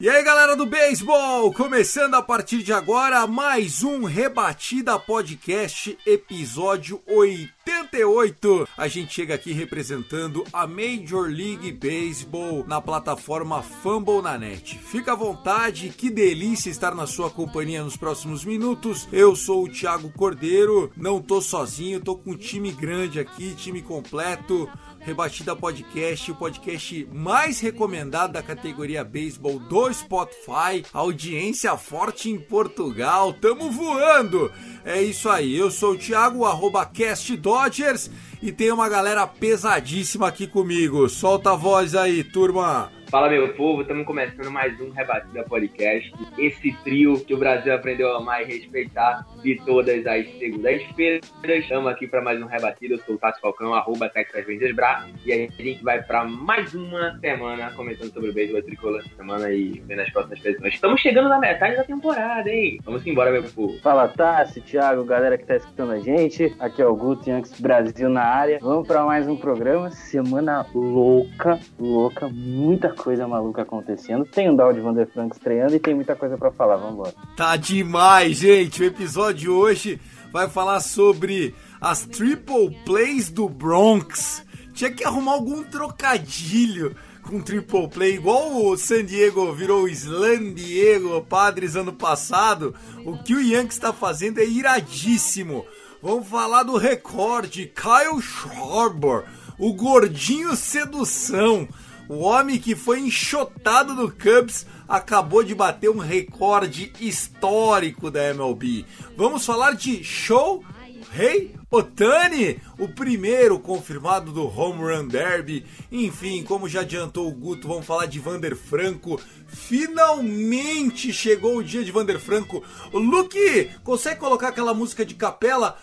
E aí galera do beisebol, começando a partir de agora mais um Rebatida Podcast, episódio 88. A gente chega aqui representando a Major League Baseball na plataforma Fumble na Net. Fica à vontade, que delícia estar na sua companhia nos próximos minutos. Eu sou o Thiago Cordeiro, não tô sozinho, tô com um time grande aqui, time completo. Rebatida Podcast, o podcast mais recomendado da categoria beisebol do Spotify. Audiência forte em Portugal, tamo voando! É isso aí, eu sou o Thiago, arroba Cast Dodgers, e tem uma galera pesadíssima aqui comigo. Solta a voz aí, turma! Fala meu povo, estamos começando mais um Rebatida Podcast. Esse trio que o Brasil aprendeu a amar e respeitar de todas as segundas-feiras. Estamos aqui para mais um Rebatida. Eu sou o Tássio Falcão, arroba Texas Rangers Bra. E a gente vai para mais uma semana comentando sobre o beisebol tricolor essa semana e vendo as próximas pessoas. Estamos chegando na metade da temporada, hein? Vamos embora, meu povo. Fala Tassi, Thiago, galera que tá escutando a gente. Aqui é o Guto Yankees Brasil na área. Vamos para mais um programa. Semana louca, louca, muita coisa maluca acontecendo. Tem um Dow de Vander Frank estreando e tem muita coisa para falar. Vambora. Tá demais, gente! O episódio de hoje vai falar sobre as triple plays do Bronx. Tinha que arrumar algum trocadilho com triple play, igual o San Diego virou o Slam Diego Padres ano passado. O que o Yankees está fazendo é iradíssimo. Vamos falar do recorde Kyle Schwarber, o gordinho sedução. O homem que foi enxotado no Cubs acabou de bater um recorde histórico da MLB. Vamos falar de Show Rei Otani, o primeiro confirmado do Home Run Derby. Enfim, como já adiantou o Guto, vamos falar de Vander Franco. Finalmente chegou o dia de Vander Franco. Luke, consegue colocar aquela música de capela?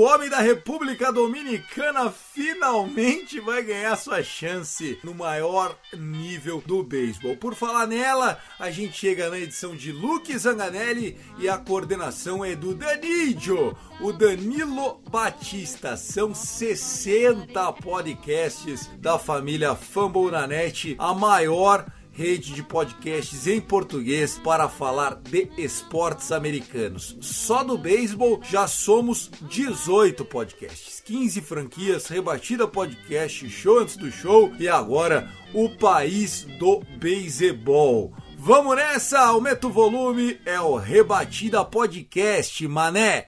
O homem da República Dominicana finalmente vai ganhar sua chance no maior nível do beisebol. Por falar nela, a gente chega na edição de Luke Zanganelli e a coordenação é do Danilo, o Danilo Batista. São 60 podcasts da família Fumble na Net, a maior rede de podcasts em português para falar de esportes americanos. Só do beisebol já somos 18 podcasts, 15 franquias, rebatida podcast, show antes do show e agora o país do beisebol. Vamos nessa, aumenta o volume, é o Rebatida Podcast, mané.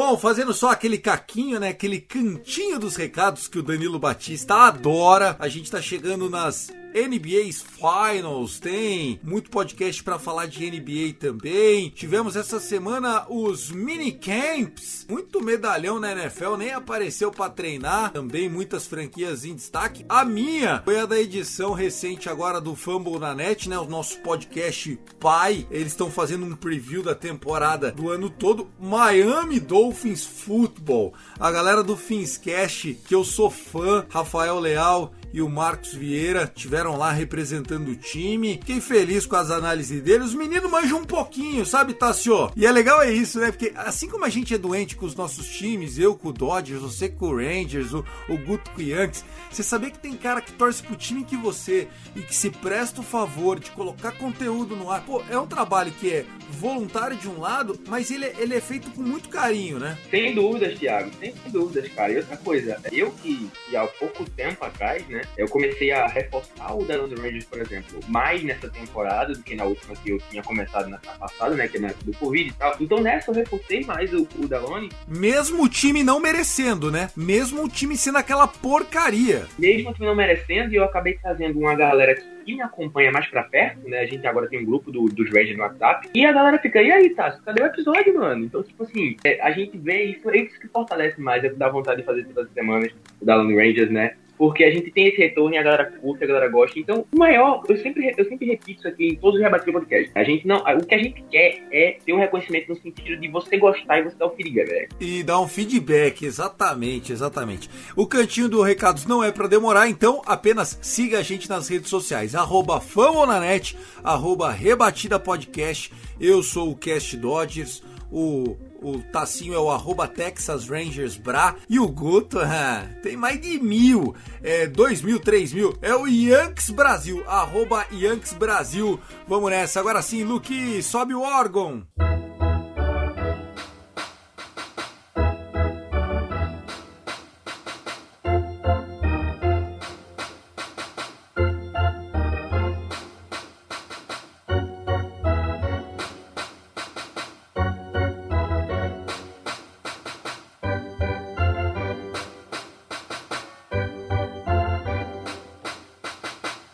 Bom, fazendo só aquele caquinho, né? Aquele cantinho dos recados que o Danilo Batista adora. A gente tá chegando nas NBA's Finals, tem muito podcast para falar de NBA também. Tivemos essa semana os mini camps, muito medalhão na NFL, nem apareceu para treinar. Também muitas franquias em destaque. A minha foi a da edição recente agora do Fumble na Net, né? O nosso podcast pai. Eles estão fazendo um preview da temporada do ano todo. Miami Dolphins Football. A galera do Finscast, que eu sou fã, Rafael Leal e o Marcos Vieira tiveram lá representando o time. Fiquei feliz com as análises dele. Os meninos manjam um pouquinho, sabe, Tassio? E é legal é isso, né? Porque assim como a gente é doente com os nossos times, eu com o Dodgers, você com o Rangers, o, o Guto com o Yankees, você sabia que tem cara que torce pro time que você e que se presta o favor de colocar conteúdo no ar. Pô, é um trabalho que é voluntário de um lado, mas ele, é, ele é feito com muito carinho, né? Sem dúvidas, Thiago, sem dúvidas, cara. E outra coisa, eu que, que há pouco tempo atrás, né, eu comecei a reforçar o Delano Rangers, por exemplo, mais nessa temporada do que na última que eu tinha começado na passada, né, que é na do Covid e tal. Então nessa eu reforcei mais o, o Delone. Mesmo o time não merecendo, né? Mesmo o time sendo aquela porcaria. Mesmo o time não merecendo, e eu acabei trazendo uma galera que me acompanha mais pra perto, né? A gente agora tem um grupo do, dos Rangers no WhatsApp. E a galera fica, e aí, Tassi, cadê o episódio, mano? Então, tipo assim, é, a gente vê isso, é isso que fortalece mais, é que dá vontade de fazer todas as semanas o Dallas Rangers, né? Porque a gente tem esse retorno e a galera curte, a galera gosta. Então, o maior, eu sempre, eu sempre repito isso aqui em todos os rebates do podcast. A gente não, o que a gente quer é ter um reconhecimento no sentido de você gostar e você dar o feedback, velho. E dar um feedback, exatamente, exatamente. O cantinho do recados não é para demorar, então apenas siga a gente nas redes sociais, arroba Famonanet, arroba Rebatida Podcast. Eu sou o Cast Dodgers, o o Tacinho é o arroba Texas Rangers Bra. E o Guto ah, tem mais de mil. É, dois mil, três mil. É o Yanks Brasil. Arroba Yanks Brasil. Vamos nessa. Agora sim, Luke, sobe o órgão.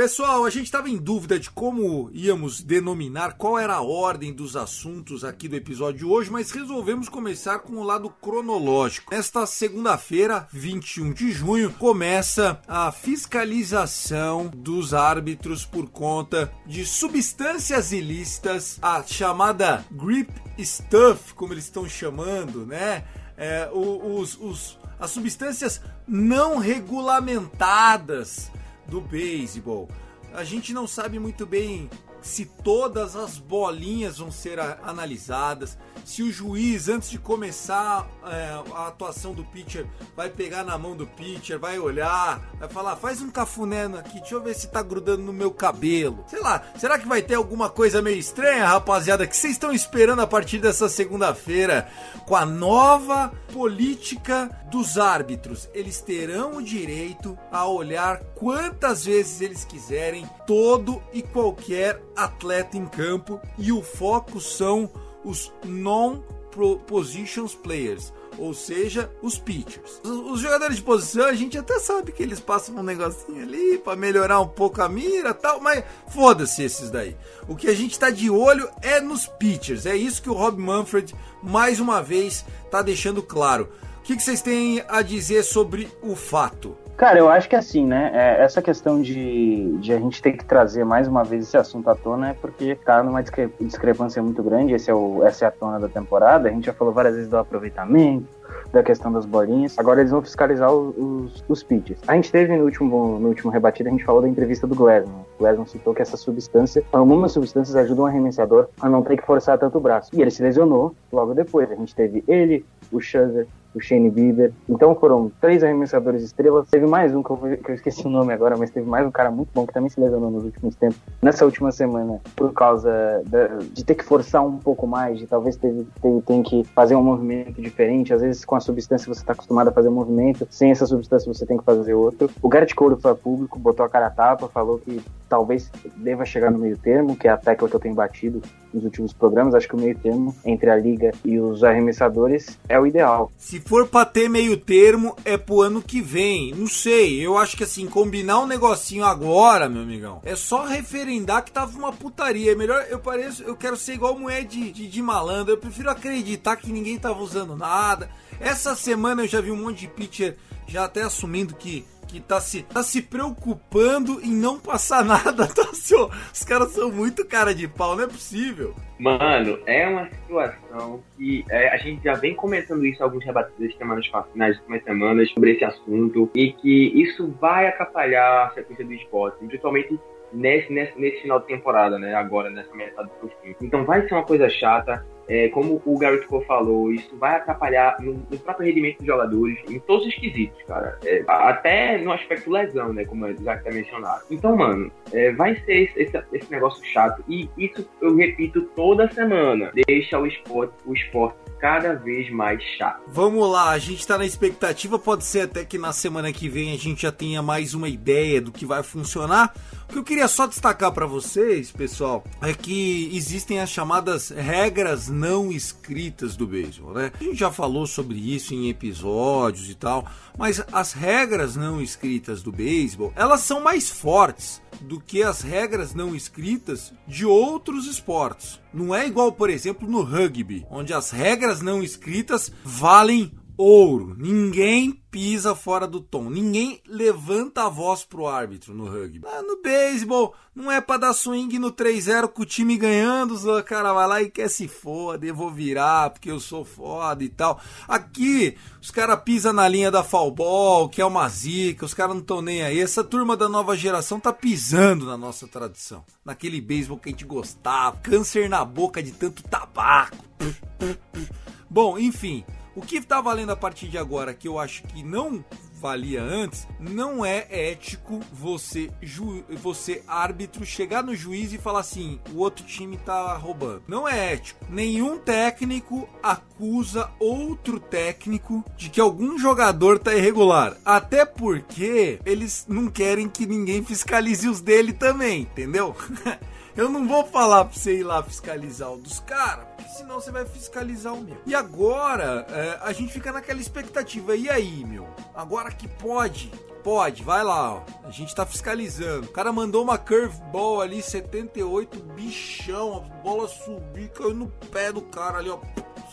Pessoal, a gente estava em dúvida de como íamos denominar, qual era a ordem dos assuntos aqui do episódio de hoje, mas resolvemos começar com o lado cronológico. Nesta segunda-feira, 21 de junho, começa a fiscalização dos árbitros por conta de substâncias ilícitas, a chamada grip stuff, como eles estão chamando, né? É, os, os, as substâncias não regulamentadas do beisebol. A gente não sabe muito bem se todas as bolinhas vão ser analisadas, se o juiz, antes de começar é, a atuação do pitcher, vai pegar na mão do pitcher, vai olhar, vai falar, faz um cafuné aqui, deixa eu ver se tá grudando no meu cabelo. Sei lá, será que vai ter alguma coisa meio estranha, rapaziada, que vocês estão esperando a partir dessa segunda-feira com a nova política dos árbitros? Eles terão o direito a olhar quantas vezes eles quiserem todo e qualquer atleta em campo e o foco são os non-positions players, ou seja, os pitchers. Os, jogadores de posição, a gente até sabe que eles passam um negocinho ali para melhorar um pouco a mira tal, mas foda-se esses daí. O que a gente está de olho é nos pitchers. É isso que o Rob Manfred mais uma vez está deixando claro. O que, que vocês têm a dizer sobre o fato? Cara, eu acho que assim, né? É, essa questão de, de a gente ter que trazer mais uma vez esse assunto à tona é porque tá numa discre discrepância muito grande. Esse é o, essa é a tona da temporada. A gente já falou várias vezes do aproveitamento, da questão das bolinhas. Agora eles vão fiscalizar os, os, os pitches. A gente teve no último, no último rebatido, a gente falou da entrevista do Glasman. O Glasman citou que essa substância, algumas substâncias ajudam o arremessador a não ter que forçar tanto o braço. E ele se lesionou logo depois. A gente teve ele, o Scherzer, o Shane Bieber. Então foram três arremessadores estrelas. Teve mais um que eu, que eu, esqueci o nome agora, mas teve mais um cara muito bom que também se lesionou nos últimos tempos. Nessa última semana, por causa da, de ter que forçar um pouco mais, de talvez ter, ter, ter que fazer um movimento diferente. Às vezes com a substância você está acostumado a fazer um movimento, sem essa substância você tem que fazer outro. O Garrett Cole foi a público, botou a cara a tapa, falou que talvez deva chegar no meio termo, que é a tecla que eu tenho batido nos últimos programas. Acho que o meio termo entre a liga e os arremessadores é o ideal. Se for pra ter meio termo, é pro ano que vem. Não sei, eu acho que assim, combinar um negocinho agora, meu amigão, é só referendar que tava uma putaria. É melhor, eu pareço, eu quero ser igual moeda de, de, de malandro. Eu prefiro acreditar que ninguém tava usando nada. Essa semana eu já vi um monte de pitcher já até assumindo que que tá se, tá se preocupando em não passar nada. Tá, senhor? Os caras são muito cara de pau, não é possível. Mano, é uma situação que é, a gente já vem comentando isso alguns rebatidas semanas nas últimas semanas sobre esse assunto e que isso vai atrapalhar a sequência do esporte, principalmente nesse, nesse, nesse final de temporada, né? Agora, nessa metade do fim. Então vai ser uma coisa chata. É, como o Garrett Cole falou, isso vai atrapalhar no, no, próprio rendimento dos jogadores, em todos os quesitos, cara. É, até no aspecto lesão, né? Como já tá mencionado. Então, mano, é, vai ser esse, esse, esse, negócio chato. E isso eu repito toda semana. Deixa o esporte, o esporte cada vez mais chato. Vamos lá, a gente tá na expectativa, pode ser até que na semana que vem a gente já tenha mais uma ideia do que vai funcionar. O que eu queria só destacar para vocês, pessoal, é que existem as chamadas regras não escritas do beisebol, né? A gente já falou sobre isso em episódios e tal, mas as regras não escritas do beisebol, elas são mais fortes do que as regras não escritas de outros esportes. Não é igual, por exemplo, no rugby, onde as regras não escritas valem ouro. Ninguém pisa fora do tom. Ninguém levanta a voz pro árbitro no rugby. Ah, no beisebol, não é pra dar swing no 3-0 com o time ganhando. O cara vai lá e quer se foda, eu vou virar porque eu sou foda e tal. Aqui, os caras pisam na linha da foul ball, que é uma zica, os caras não estão nem aí. Essa turma da nova geração tá pisando na nossa tradição. Naquele beisebol que a gente gostava. Câncer na boca de tanto tabaco. Bom, enfim. O que está valendo a partir de agora, que eu acho que não valia antes, não é ético você, você árbitro, chegar no juiz e falar assim: o outro time tá roubando. Não é ético. Nenhum técnico acusa outro técnico de que algum jogador tá irregular. Até porque eles não querem que ninguém fiscalize os dele também, entendeu? Eu não vou falar pra você ir lá fiscalizar o dos caras, porque senão você vai fiscalizar o meu. E agora, é, a gente fica naquela expectativa. E aí, meu? Agora que pode, pode, vai lá, ó. A gente tá fiscalizando. O cara mandou uma curveball ali, 78, bichão, a bola subiu, caiu no pé do cara ali, ó.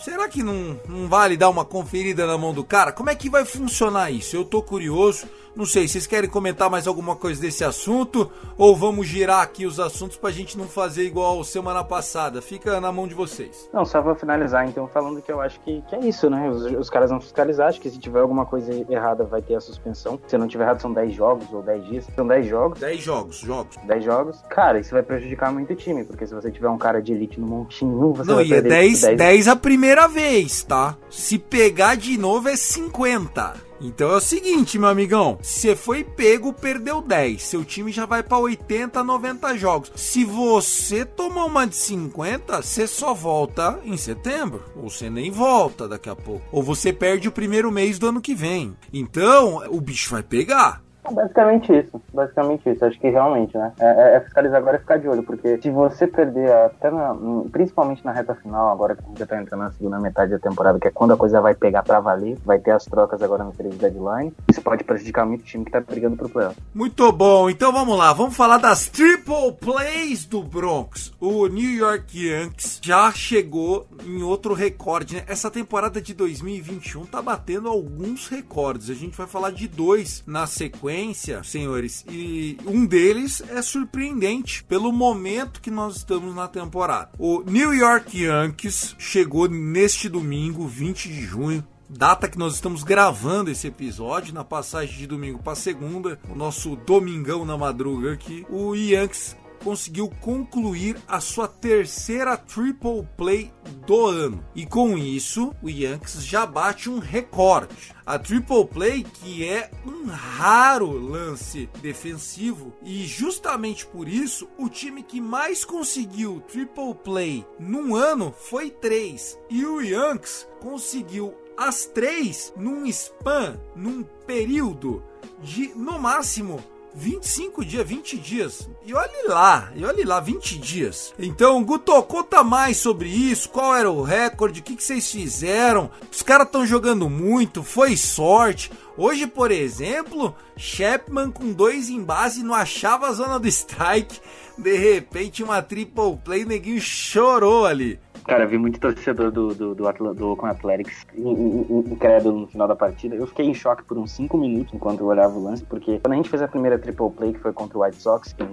Será que não, não vale dar uma conferida na mão do cara? Como é que vai funcionar isso? Eu tô curioso. Não sei, vocês querem comentar mais alguma coisa desse assunto? Ou vamos girar aqui os assuntos pra gente não fazer igual semana passada? Fica na mão de vocês. Não, só pra finalizar, então, falando que eu acho que, que é isso, né? Os, os, caras vão fiscalizar, acho que se tiver alguma coisa errada vai ter a suspensão. Se não tiver errado, são 10 jogos ou 10 dias. São 10 jogos. 10 jogos, jogos. 10 jogos. Cara, isso vai prejudicar muito o time, porque se você tiver um cara de elite no montinho, você não, vai e é 10, 10... 10 a primeira vez, tá? Se pegar de novo é 50. Então é o seguinte, meu amigão. Se foi pego, perdeu 10. Seu time já vai para 80, 90 jogos. Se você tomar uma de 50, você só volta em setembro. Ou você nem volta daqui a pouco. Ou você perde o primeiro mês do ano que vem. Então, o bicho vai pegar. Basicamente isso, basicamente isso. Acho que realmente, né? É, é, é fiscalizar agora e ficar de olho, porque se você perder até na, principalmente na reta final, agora que já tá entrando na segunda metade da temporada, que é quando a coisa vai pegar pra valer, vai ter as trocas agora no trade deadline, isso pode prejudicar muito o time que tá brigando pro playoff. Muito bom, então vamos lá, vamos falar das triple plays do Bronx. O New York Yankees já chegou em outro recorde, né? Essa temporada de 2021 tá batendo alguns recordes. A gente vai falar de dois na sequência sequência, senhores, e um deles é surpreendente pelo momento que nós estamos na temporada. O New York Yankees chegou neste domingo, 20 de junho, data que nós estamos gravando esse episódio, na passagem de domingo para segunda, o nosso domingão na madruga aqui, o Yankees conseguiu concluir a sua terceira triple play do ano. E com isso, o Yankees já bate um recorde. A triple play que é um raro lance defensivo e justamente por isso o time que mais conseguiu triple play num ano foi três e o Yankees conseguiu as três num span, num período de no máximo 25 dias, 20 dias. E olhe lá, e olhe lá, 20 dias. Então, Guto, conta mais sobre isso. Qual era o recorde? O que, que vocês fizeram? Os caras estão jogando muito, foi sorte. Hoje, por exemplo, Chapman com dois em base não achava a zona do strike. De repente, uma triple play, neguinho chorou ali. Cara, eu vi muito torcedor do, do, do, do Oakland Athletics incrédulo no final da partida. Eu fiquei em choque por uns 5 minutos enquanto eu olhava o lance, porque quando a gente fez a primeira triple play, que foi contra o White Sox, que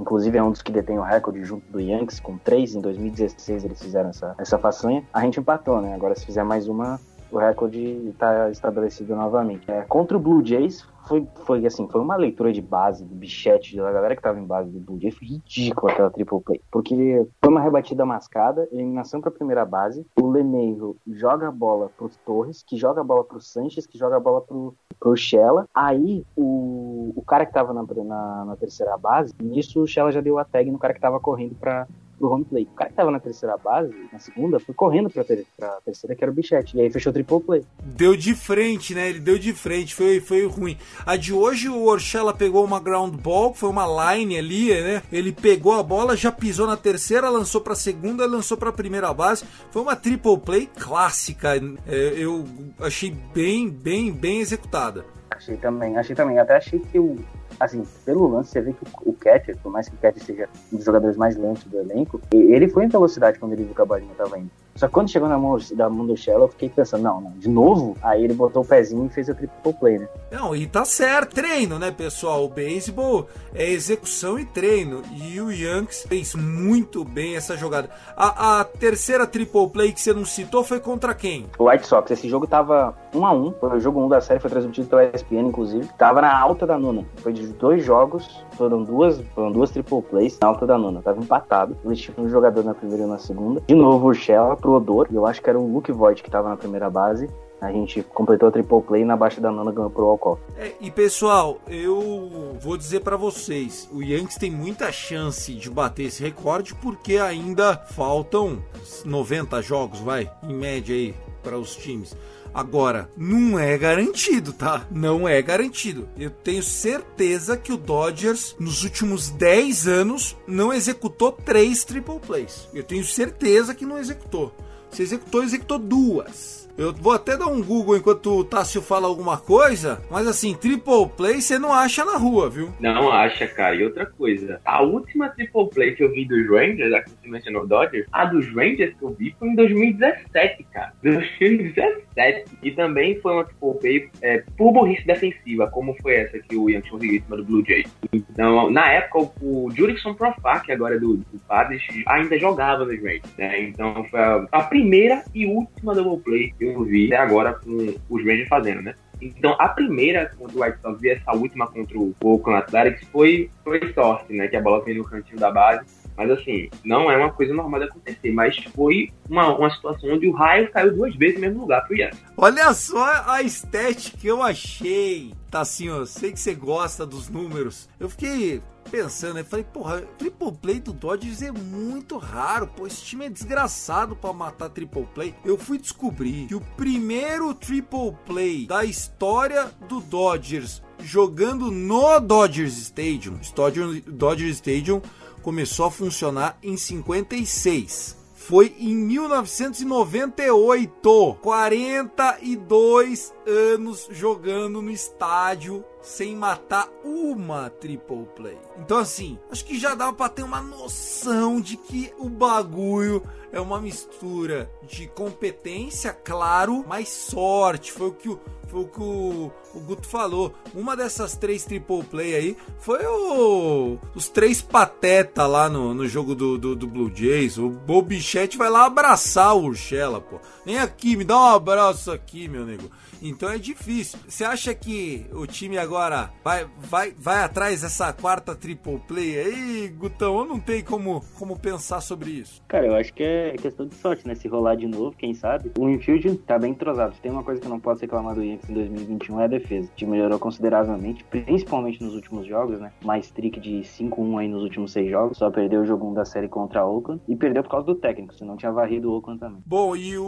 inclusive é um dos que detém o recorde junto do Yankees, com 3, em 2016 eles fizeram essa, essa façanha, a gente empatou, né? Agora se fizer mais uma, o recorde está estabelecido novamente. É, contra o Blue Jays foi, foi assim, foi uma leitura de base do bichete da galera que tava em base do Blue Jays, foi ridículo aquela triple play, porque foi uma rebatida mascada, eliminação para primeira base, o Lemeiro joga a bola pro Torres, que joga a bola pro Sanches, que joga a bola pro, pro Shella, aí o, o cara que tava na, na, na terceira base, nisso o Shella já deu a tag no cara que tava correndo para pro home play. O cara que tava na terceira base, na segunda, foi correndo pra, ter, pra terceira, que era o Bichette. E aí fechou o triple play. Deu de frente, né? Ele deu de frente, foi, foi ruim. A de hoje, o Orchella pegou uma ground ball, foi uma line ali, né? Ele pegou a bola, já pisou na terceira, lançou pra segunda, lançou pra primeira base. Foi uma triple play clássica. É, eu achei bem, bem, bem executada. Achei também, achei também. Até achei que o, assim, pelo lance, você vê que o, catcher, por mais que o catcher seja um dos jogadores mais lentos do elenco, ele foi em velocidade quando ele viu que a bolinha tava indo. Só que quando chegou na mão da mão do Shell, eu fiquei pensando, não, não, de novo? Aí ele botou o pezinho e fez a triple play, né? Não, e tá certo, treino, né, pessoal? O beisebol é execução e treino. E o Yankees fez muito bem essa jogada. A, a terceira triple play que você não citou foi contra quem? O White Sox. Esse jogo tava 1 a 1 Foi o jogo 1 da série, foi transmitido pela ESPN, inclusive. Tava na alta da nona. Foi de dois jogos, foram duas, foram duas triple plays na alta da nona. Tava empatado. Eles tinham um jogador na primeira e na segunda. De novo o Shell pro Odor. Eu acho que era o Luke Voigt que tava na primeira base. A gente completou a triple play na baixa da nona ganhou pro Alcoff. É, e pessoal, eu vou dizer para vocês, o Yankees tem muita chance de bater esse recorde porque ainda faltam 90 jogos, vai, em média aí para os times. Agora, não é garantido, tá? Não é garantido. Eu tenho certeza que o Dodgers, nos últimos 10 anos, não executou três triple plays. Eu tenho certeza que não executou. Se executou, executou duas. Eu vou até dar um Google enquanto o Tássio fala alguma coisa, mas assim, Triple Play você não acha na rua, viu? Não acha, cara. E outra coisa, a última Triple Play que eu vi dos Rangers, a que você mencionou Dodgers, a dos Rangers que eu vi foi em 2017, cara. 2017. E também foi uma Triple Play é, por burrice defensiva, como foi essa que o em cima do Blue Jays. Então, na época, o, o Jurickson Profar, que agora é do, do Padres, ainda jogava nos Rangers, né? Então, foi a, a primeira e última Double Play eu vi até agora com os Rangers fazendo, né? Então, a primeira contra o White Sox e essa última contra o Oakland Athletics foi, foi sorte, né? Que a bola veio no cantinho da base. Mas, assim, não é uma coisa normal de acontecer. Mas foi uma, uma situação onde o raio caiu duas vezes no mesmo lugar pro Yankees. Olha só a estética que eu achei. Tá assim, ó. Sei que você gosta dos números. Eu fiquei pensando, eu falei, porra, triple play do Dodgers é muito raro, pô, esse time é desgraçado para matar triple play. Eu fui descobrir que o primeiro triple play da história do Dodgers jogando no Dodgers Stadium, Dodgers Stadium começou a funcionar em 56 foi em 1998. 42 anos jogando no estádio sem matar uma triple play. Então assim, acho que já dá para ter uma noção de que o bagulho é uma mistura de competência, claro, mas sorte. Foi o que o foi o que o, o Guto falou. Uma dessas três triple play aí foi o, os três pateta lá no, no jogo do, do, do Blue Jays. O Bobichete vai lá abraçar o Urshela, pô. Vem aqui, me dá um abraço aqui, meu nego. Então é difícil. Você acha que o time agora vai, vai, vai atrás dessa quarta triple play aí, Gutão? Ou não tem como, como pensar sobre isso? Cara, eu acho que é questão de sorte, né? Se rolar de novo, quem sabe. O infield tá bem entrosado. Tem uma coisa que eu não posso reclamar do Yankees em 2021 é a defesa. O time melhorou consideravelmente, principalmente nos últimos jogos, né? Mais trick de 5-1 aí nos últimos seis jogos. Só perdeu o jogo 1 da série contra a Oakland. E perdeu por causa do técnico, senão tinha varrido o Oakland também. Bom, e o,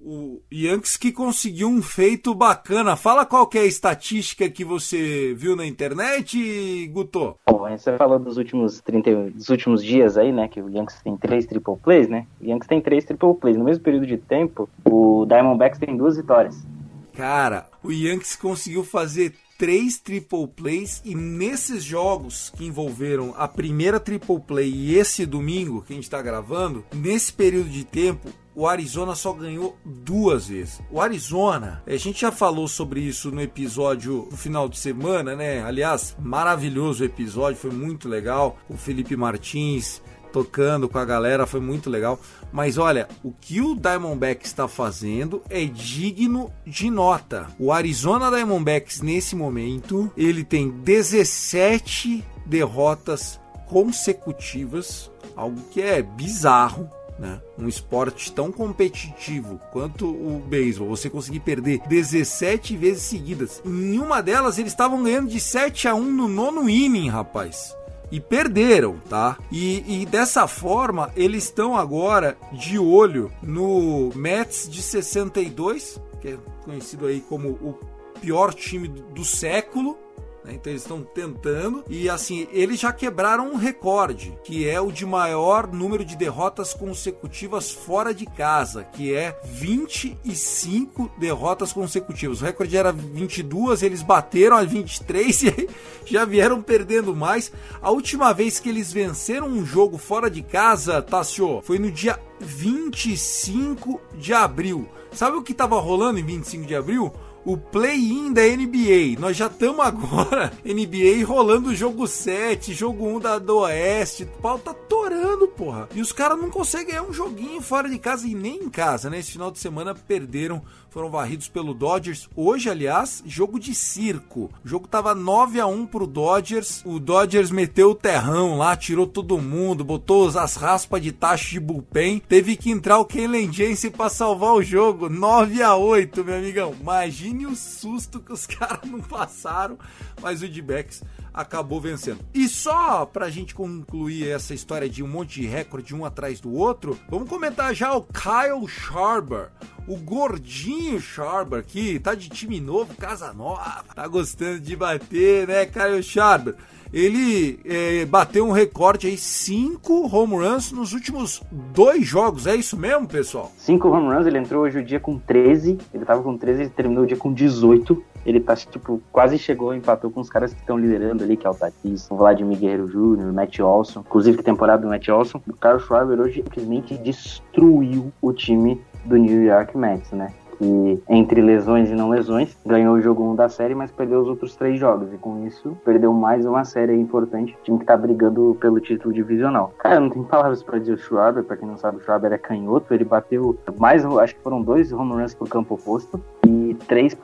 o Yankees que conseguiu um feito muito bacana. Fala qual é a estatística que você viu na internet, Guto. Bom, você falou dos últimos 30, dos últimos dias aí, né? Que o Yankees tem três triple plays, né? O Yankees tem três triple plays. No mesmo período de tempo, o Diamondbacks tem duas vitórias. Cara, o Yankees conseguiu fazer três triple plays e nesses jogos que envolveram a primeira triple play e esse domingo que a gente está gravando, nesse período de tempo, o Arizona só ganhou duas vezes. O Arizona, a gente já falou sobre isso no episódio do final de semana, né? Aliás, maravilhoso episódio, foi muito legal. O Felipe Martins tocando com a galera, foi muito legal. Mas olha, o que o Diamondbacks está fazendo é digno de nota. O Arizona Diamondbacks nesse momento, ele tem 17 derrotas consecutivas, algo que é bizarro né? Um esporte tão competitivo quanto o beisebol, você conseguir perder 17 vezes seguidas. Em uma delas, eles estavam ganhando de 7 a 1 no nono inning, rapaz. E perderam, tá? E, e dessa forma, eles estão agora de olho no Mets de 62, que é conhecido aí como o pior time do século, né? Então eles estão tentando e assim eles já quebraram um recorde que é o de maior número de derrotas consecutivas fora de casa, que é 25 derrotas consecutivas. O recorde era 22, eles bateram a 23 e já vieram perdendo mais. A última vez que eles venceram um jogo fora de casa, Tassio, foi no dia 25 de abril. Sabe o que estava rolando em 25 de abril? O play-in da NBA. Nós já estamos agora, NBA rolando o jogo 7, jogo 1 da, do Oeste. O pau tá torando, porra. E os caras não conseguem ganhar um joguinho fora de casa e nem em casa, né? Esse final de semana perderam foram varridos pelo Dodgers. Hoje, aliás, jogo de circo. O jogo tava 9 a 1 pro Dodgers. O Dodgers meteu o terrão lá, tirou todo mundo, botou as raspas de taxa de bullpen. Teve que entrar o Kenley Jensen para salvar o jogo. 9 a 8, meu amigão. Imagine o susto que os caras não passaram, mas o D-backs acabou vencendo. E só pra gente concluir essa história de um monte de recorde um atrás do outro, vamos comentar já o Kyle Sharber o gordinho Sharber aqui, tá de time novo, casa nova, tá gostando de bater, né, Kyle Sharber? Ele é, bateu um recorde aí, cinco home runs nos últimos dois jogos, é isso mesmo, pessoal? Cinco home runs, ele entrou hoje o dia com 13, ele tava com 13, ele terminou o dia com 18. Ele tá, tipo, quase chegou, empatou com os caras que estão liderando ali, que é o Tatis, o Vladimir Guerreiro Jr., o Matt Olson. Inclusive, que temporada do Matt Olson. O Carlos Schwarber hoje simplesmente destruiu o time do New York Mets, né? Que entre lesões e não lesões, ganhou o jogo 1 da série, mas perdeu os outros três jogos. E com isso, perdeu mais uma série importante. Time que tá brigando pelo título divisional. Cara, não tem palavras para dizer o Schwarber. Pra quem não sabe, o Schwarber é canhoto. Ele bateu mais, acho que foram dois home runs pro campo oposto e três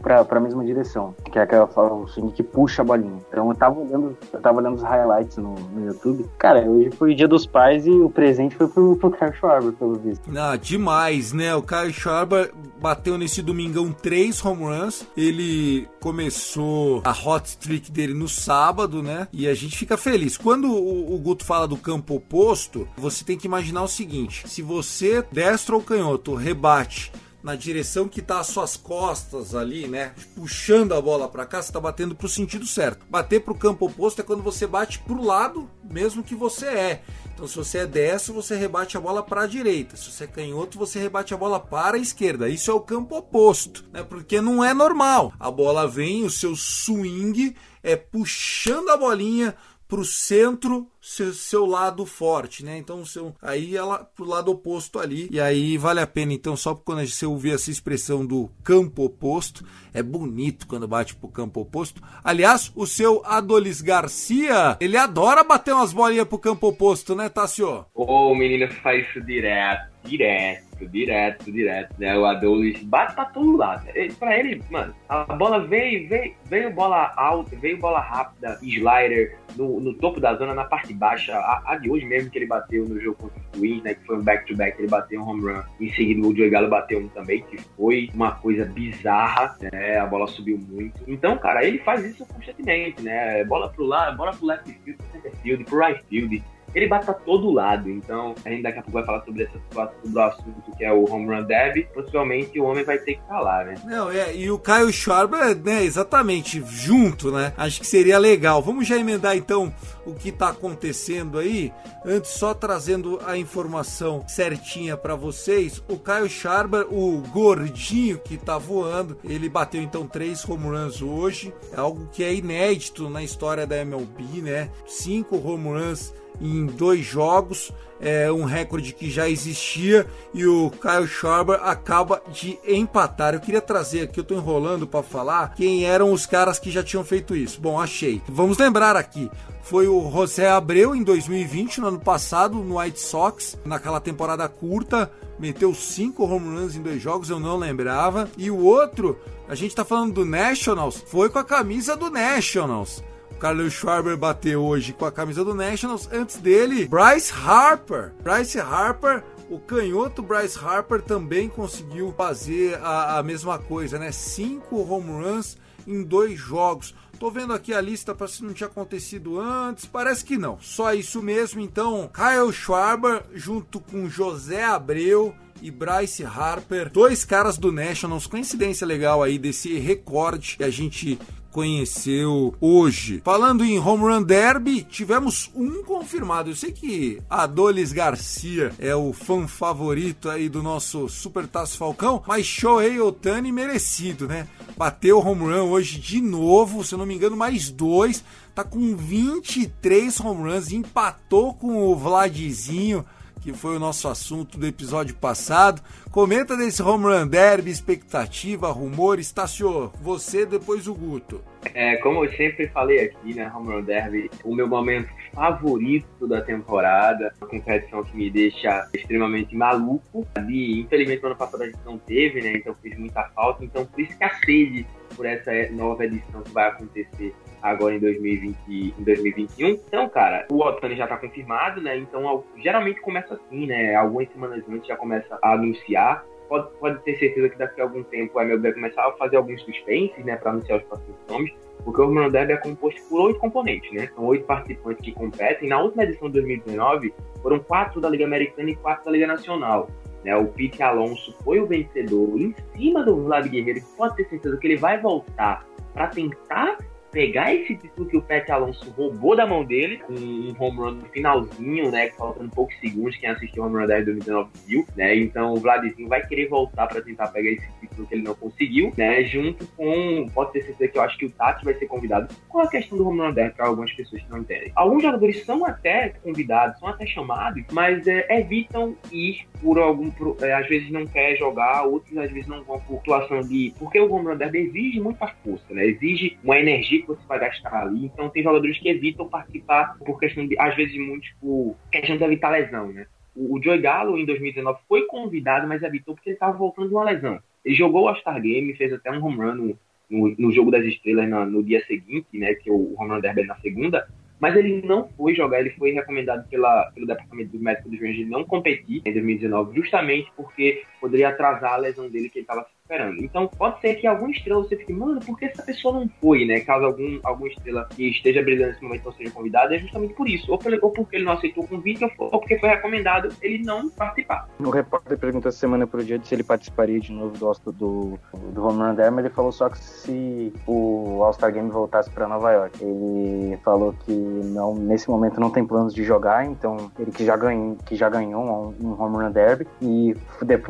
pra, pra mesma direção, que é aquela o swing que puxa a bolinha. Então eu tava olhando, eu tava olhando os highlights no, no YouTube. Cara, hoje foi o dia dos pais e o presente foi pro, pro Kyle Schwarber, pelo visto. Ah, demais, né? O Kyle Schwarber bateu nesse domingão três home runs. Ele começou a hot streak dele no sábado, né? E a gente fica feliz. Quando o, o Guto fala do campo oposto, você tem que imaginar o seguinte: se você destro ou canhoto rebate na direção que tá as suas costas ali, né? Puxando a bola para cá, você tá batendo pro sentido certo. Bater pro campo oposto é quando você bate pro lado mesmo que você é. Então, se você é destro, você rebate a bola para a direita. Se você é canhoto, você rebate a bola para a esquerda. Isso é o campo oposto, né? Porque não é normal. A bola vem, o seu swing é puxando a bolinha para o centro seu, seu lado forte, né? Então seu, aí ela pro lado oposto ali e aí vale a pena. Então só quando você ouvir essa expressão do campo oposto é bonito quando bate pro campo oposto. Aliás, o seu Adolis Garcia ele adora bater umas bolinhas pro campo oposto, né, Tassio? Ô, o menino faz isso direto, direto direto, direto, né? O Adolis bate pra todo lado. Pra ele, mano, a bola veio, veio, veio bola alta, veio bola rápida, slider no, no topo da zona, na parte baixa. A, a, de hoje mesmo que ele bateu no jogo contra o Twins, né? Que foi um back-to-back, -back, ele bateu um home run. Em seguida, o Joey Galo bateu um também, que foi uma coisa bizarra, né? A bola subiu muito. Então, cara, ele faz isso constantemente, né? Bola pro lado, bola pro left field, pro center field, pro right field ele bate pra todo lado. Então, a gente daqui a pouco vai falar sobre essa situação, sobre o assunto que é o home run derby. Possivelmente o homem vai ter que falar, né? Não, é, e o Caio Schwarber, né, exatamente, junto, né? Acho que seria legal. Vamos já emendar então o que tá acontecendo aí. Antes, só trazendo a informação certinha para vocês. O Caio Schwarber, o gordinho que tá voando, ele bateu então três home runs hoje. É algo que é inédito na história da MLB, né? Cinco home runs em dois jogos, é um recorde que já existia e o Kyle Schwarber acaba de empatar. Eu queria trazer aqui, eu tô enrolando para falar quem eram os caras que já tinham feito isso. Bom, achei. Vamos lembrar aqui. Foi o José Abreu em 2020, no ano passado, no White Sox, naquela temporada curta, meteu cinco home runs em dois jogos, eu não lembrava. E o outro, a gente tá falando do Nationals, foi com a camisa do Nationals. Carlos Schwarber bateu hoje com a camisa do Nationals. Antes dele, Bryce Harper. Bryce Harper o canhoto Bryce Harper também conseguiu fazer a, a, mesma coisa, né? Cinco home runs em dois jogos. Tô vendo aqui a lista para se não tinha acontecido antes. Parece que não. Só isso mesmo. Então, Kyle Schwarber junto com José Abreu e Bryce Harper, dois caras do Nationals. Coincidência legal aí desse recorde que a gente conheceu hoje. Falando em Home Run Derby, tivemos um confirmado. Eu sei que Adolis Garcia é o fã favorito aí do nosso Super Taço Falcão, mas Shohei Otani merecido, né? Bateu home run hoje de novo, se eu não me engano, mais dois. Tá com 23 home runs, empatou com o Vladzinho que foi o nosso assunto do episódio passado. Comenta desse home run derby, expectativa, rumores. Tassio, você depois o Guto. É, como eu sempre falei aqui, né, home run derby, o meu momento favorito da temporada, uma competição que me deixa extremamente maluco. E, infelizmente, no ano passado a gente não teve, né, então fiz muita falta. Então, por isso que a sede por essa nova edição que vai acontecer agora em 2020 em 2021. Então, cara, o Otani já tá confirmado, né? Então, geralmente começa assim, né? Algumas semanas antes já começa a anunciar. Pode, pode ter certeza que daqui a algum tempo a MLB vai começar a fazer alguns suspenses, né, para anunciar os próximos nomes, porque o Home Derby é composto por oito componentes, né? São oito participantes que competem. Na última edição de 2019, foram quatro da Liga Americana e quatro da Liga Nacional. Né, o Pete Alonso foi o vencedor em cima do Vlad Guerreiro, pode ter certeza que ele vai voltar para tentar pegar esse título que o Pet Alonso roubou da mão dele, com um home run no finalzinho, né? Faltando poucos segundos, quem assistiu o home run 10 2019 viu, né? Então o Vladzinho vai querer voltar para tentar pegar esse título que ele não conseguiu, né? Junto com, pode ter certeza que eu acho que o Tati vai ser convidado. Qual a questão do home run 10 para algumas pessoas que não entendem? Alguns jogadores são até convidados, são até chamados, mas é, evitam ir por algum, por, é, às vezes não quer jogar, outros às vezes não vão por situação de, porque o home run derby exige muita força, né? Exige uma energia que você vai gastar ali. Então tem jogadores que evitam participar por questão de, às vezes, muito por questão de evitar lesão, né? O, o Joey Gallo, em 2019, foi convidado, mas evitou porque ele estava voltando de uma lesão. Ele jogou o All-Star Game, fez até um home run no, no, no jogo das estrelas no, dia seguinte, né? Que o home run derby é na segunda mas ele não foi jogar, ele foi recomendado pela, pelo Departamento Médico do Juiz de não competir em 2019, justamente porque poderia atrasar a lesão dele que ele estava esperando. Então, pode ser que alguma estrela você fique, mano, por que essa pessoa não foi, né? Caso algum, alguma estrela que esteja brilhando nesse momento não seja convidada, é justamente por isso. Ou, ou porque ele não aceitou o convite, ou porque foi recomendado ele não participar. O repórter perguntou semana pro dia se ele participaria de novo do, do, do Home Run Derby, ele falou só que se o All-Star Game voltasse para Nova York. Ele falou que não, nesse momento não tem planos de jogar, então ele que já ganhou, que já ganhou um, um Home Run Derby e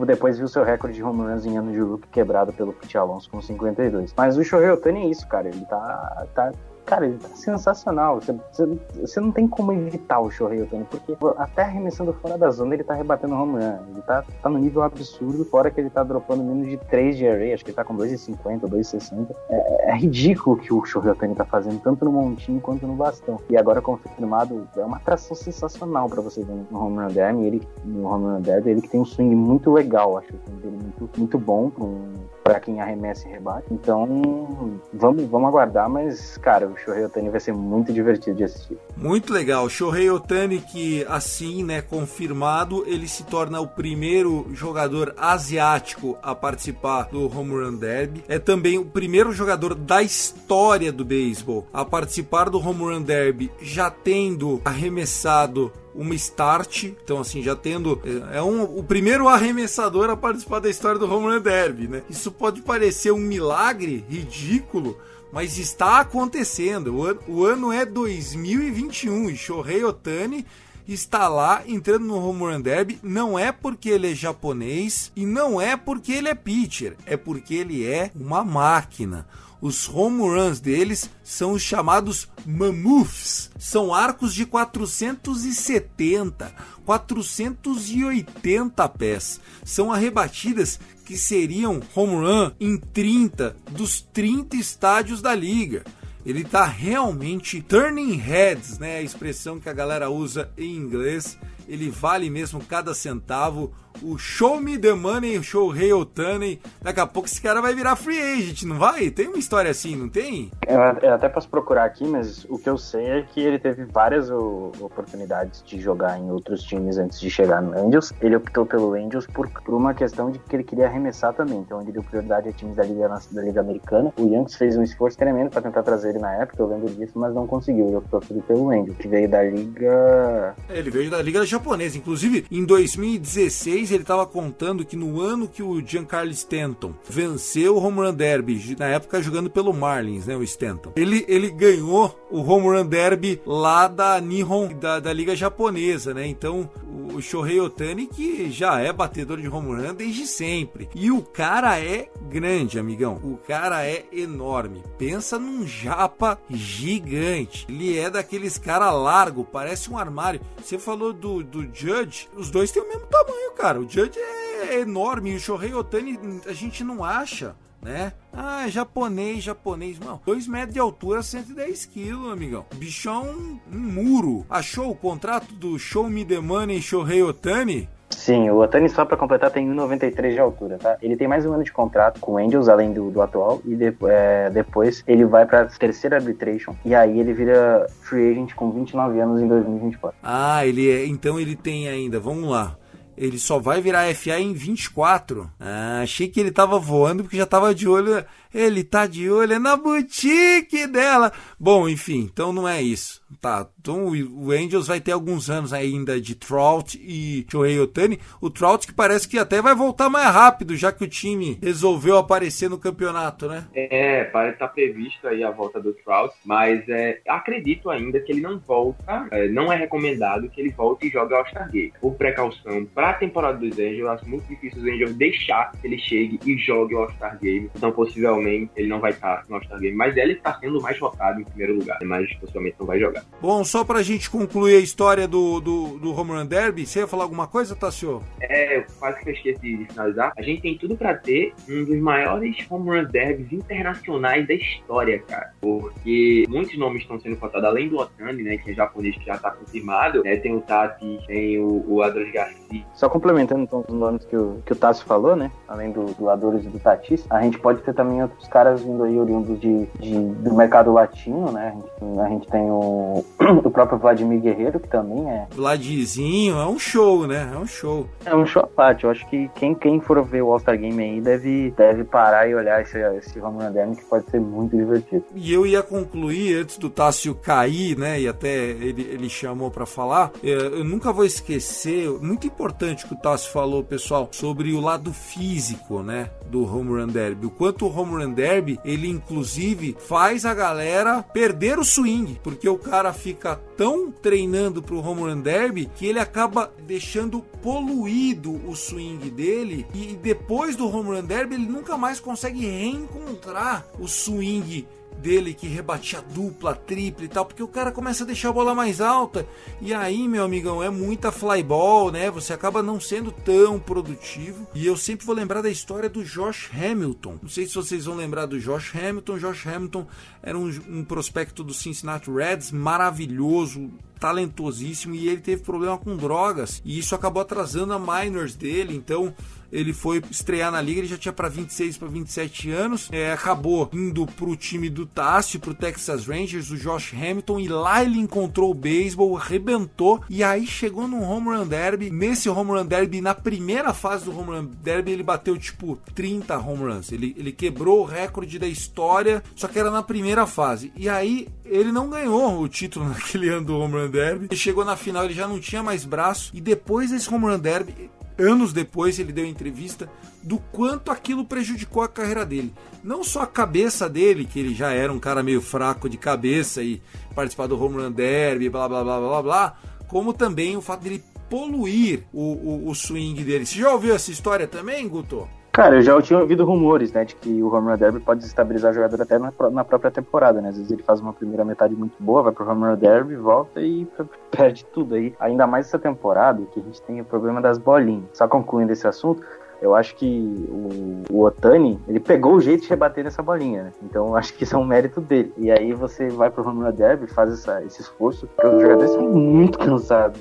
depois viu seu recorde de home runs em ano de rookie quebrado pelo Pete Alonso com 52. Mas o Shohei Otani é isso, cara. Ele tá, tá Cara, ele tá sensacional. Você, você, você, não tem como evitar o Shohei porque até arremessando fora da zona ele tá rebatendo home run. Ele tá, tá no nível absurdo, fora que ele tá dropando menos de 3 de array, acho que ele tá com 2,50, 2,60. É, é ridículo o que o Shohei tá fazendo, tanto no montinho quanto no bastão. E agora confirmado, é uma atração sensacional para você ver no home run derby. Ele, no home run derby, ele que tem um swing muito legal, acho que dele muito, muito bom pra um para quem arremessa e rebate. Então, vamos, vamos aguardar, mas, cara, o Shohei Otani vai ser muito divertido de assistir. Muito legal. Shohei Otani que, assim, né, confirmado, ele se torna o primeiro jogador asiático a participar do Home Run Derby. É também o primeiro jogador da história do beisebol a participar do Home Run Derby, já tendo arremessado uma start, então assim, já tendo é um, o primeiro arremessador a participar da história do Home Run Derby, né? Isso pode parecer um milagre ridículo, mas está acontecendo. O ano, o ano é 2021 e Shohei Otani está lá entrando no Home Run Derby não é porque ele é japonês e não é porque ele é pitcher, é porque ele é uma máquina. Os home runs deles são os chamados mammoths. São arcos de 470, 480 pés. São arrebatidas que seriam home run em 30 dos 30 estádios da liga ele tá realmente turning heads, né? A expressão que a galera usa em inglês. Ele vale mesmo cada centavo o Show Me The Money, o Show Rei Otani. Daqui a pouco esse cara vai virar free agent, não vai? Tem uma história assim, não tem? Eu, até posso procurar aqui, mas o que eu sei é que ele teve várias o, oportunidades de jogar em outros times antes de chegar no Angels. Ele optou pelo Angels por, por uma questão de que ele queria arremessar também, então ele deu prioridade a times da Liga, da Liga Americana. O Yankees fez um esforço tremendo para tentar trazer ele na época, eu lembro disso, mas não conseguiu. Ele optou pelo Angels, que veio da Liga. É, ele veio da Liga Japonesa. Inclusive, em 2016, 2006 ele estava contando que no ano que o Giancarlo Stanton venceu o Home Run Derby, na época jogando pelo Marlins, né, o Stanton, ele, ele ganhou o Home Run Derby lá da Nihon, da, da Liga Japonesa, né? Então, o Shohei Otani, que já é batedor de home run desde sempre. E o cara é grande, amigão. O cara é enorme. Pensa num japa gigante. Ele é daqueles cara largo, parece um armário. Você falou do, do Judge, os dois têm o mesmo tamanho, cara. O Judge é enorme e o Shohei Otani a gente não acha né? Ah, japonês, japonês. Não, 2 metros de altura, 110 quilos, amigão. Bichão, um, muro. Achou o contrato do Show Me The Money Shohei Otani? Sim, o Otani, só para completar, tem 1,93 de altura, tá? Ele tem mais um ano de contrato com o Angels, além do, do atual, e de, é, depois ele vai para terceira arbitration, e aí ele vira free agent com 29 anos em 2024. Ah, ele é, então ele tem ainda, vamos lá, ele só vai virar FA em 24. Ah, achei que ele tava voando porque já tava de olho. Ele tá de olho na boutique dela. Bom, enfim, então não é isso. Tá, então o Angels vai ter alguns anos ainda de Trout e Shohei Otani. O Trout que parece que até vai voltar mais rápido, já que o time resolveu aparecer no campeonato, né? É, parece tá previsto aí a volta do Trout, mas é, acredito ainda que ele não volta, é, não é recomendado que ele volte e jogue All-Star Game. Por precaução, para a temporada dos Angels, acho muito difícil os Angels deixar que ele chegue e jogue o All-Star Game. Então, possivelmente, ele não vai estar no All-Star Game, mas ele está sendo mais votado em primeiro lugar, mas possivelmente não vai jogar. Bom, só pra gente concluir a história do, do, do Home Run Derby, você ia falar alguma coisa, Tassio? É, eu quase que eu esqueci de finalizar. A gente tem tudo pra ter um dos maiores Home Run Derbys internacionais da história, cara. Porque muitos nomes estão sendo cotados, além do Otani, né, que é japonês que já tá confirmado, né, tem o Tati, tem o, o Adros Garcia. Só complementando então os nomes que o, que o Tassi falou, né, além do, do Adores e do Tatis, a gente pode ter também outros caras vindo aí oriundos de, de do mercado latino, né, a gente, a gente tem o do próprio Vladimir Guerreiro, que também é. Vladzinho, é um show, né? É um show. É um show à parte. Eu acho que quem, quem for ver o All-Star Game aí deve, deve parar e olhar esse, esse home run que pode ser muito divertido. E eu ia concluir antes do Tássio cair, né? E até ele, ele chamou para falar. É, eu nunca vou esquecer, muito importante que o Tássio falou, pessoal, sobre o lado físico, né? Do home run derby. O quanto o home run derby, ele inclusive faz a galera perder o swing, porque o cara fica tão treinando para o home run derby que ele acaba deixando poluído o swing dele e depois do home run derby ele nunca mais consegue reencontrar o swing dele que rebatia dupla, tripla e tal, porque o cara começa a deixar a bola mais alta. E aí, meu amigão, é muita flyball, né? Você acaba não sendo tão produtivo. E eu sempre vou lembrar da história do Josh Hamilton. Não sei se vocês vão lembrar do Josh Hamilton. Josh Hamilton era um, um prospecto do Cincinnati Reds maravilhoso, talentosíssimo e ele teve problema com drogas e isso acabou atrasando a minors dele. Então ele foi estrear na liga, ele já tinha para 26 para 27 anos, é, acabou indo pro time do Tássio, pro Texas Rangers, o Josh Hamilton, e lá ele encontrou o beisebol, arrebentou, e aí chegou no home run derby. Nesse home run derby, na primeira fase do home run derby, ele bateu tipo 30 home runs. Ele, ele quebrou o recorde da história, só que era na primeira fase. E aí ele não ganhou o título naquele ano do Home Run Derby. Ele chegou na final, ele já não tinha mais braço. E depois desse Home Run Derby, anos depois, ele deu entrevista do quanto aquilo prejudicou a carreira dele. Não só a cabeça dele, que ele já era um cara meio fraco de cabeça e participar do Home Run Derby, blá blá blá blá blá, como também o fato dele poluir o, o, o swing dele. Você já ouviu essa história também, Guto? Cara, eu já tinha ouvido rumores, né, de que o home run derby pode desestabilizar o jogador até na, na, própria temporada, né? Às vezes ele faz uma primeira metade muito boa, vai pro home run derby, volta e perde tudo aí. Ainda mais essa temporada que a gente tem o problema das bolinhas. Só concluindo esse assunto, eu acho que o, o, Otani, ele pegou o jeito de rebater nessa bolinha, né? Então eu acho que isso é um mérito dele. E aí você vai pro home run derby, faz essa, esse esforço, porque os jogadores são muito cansados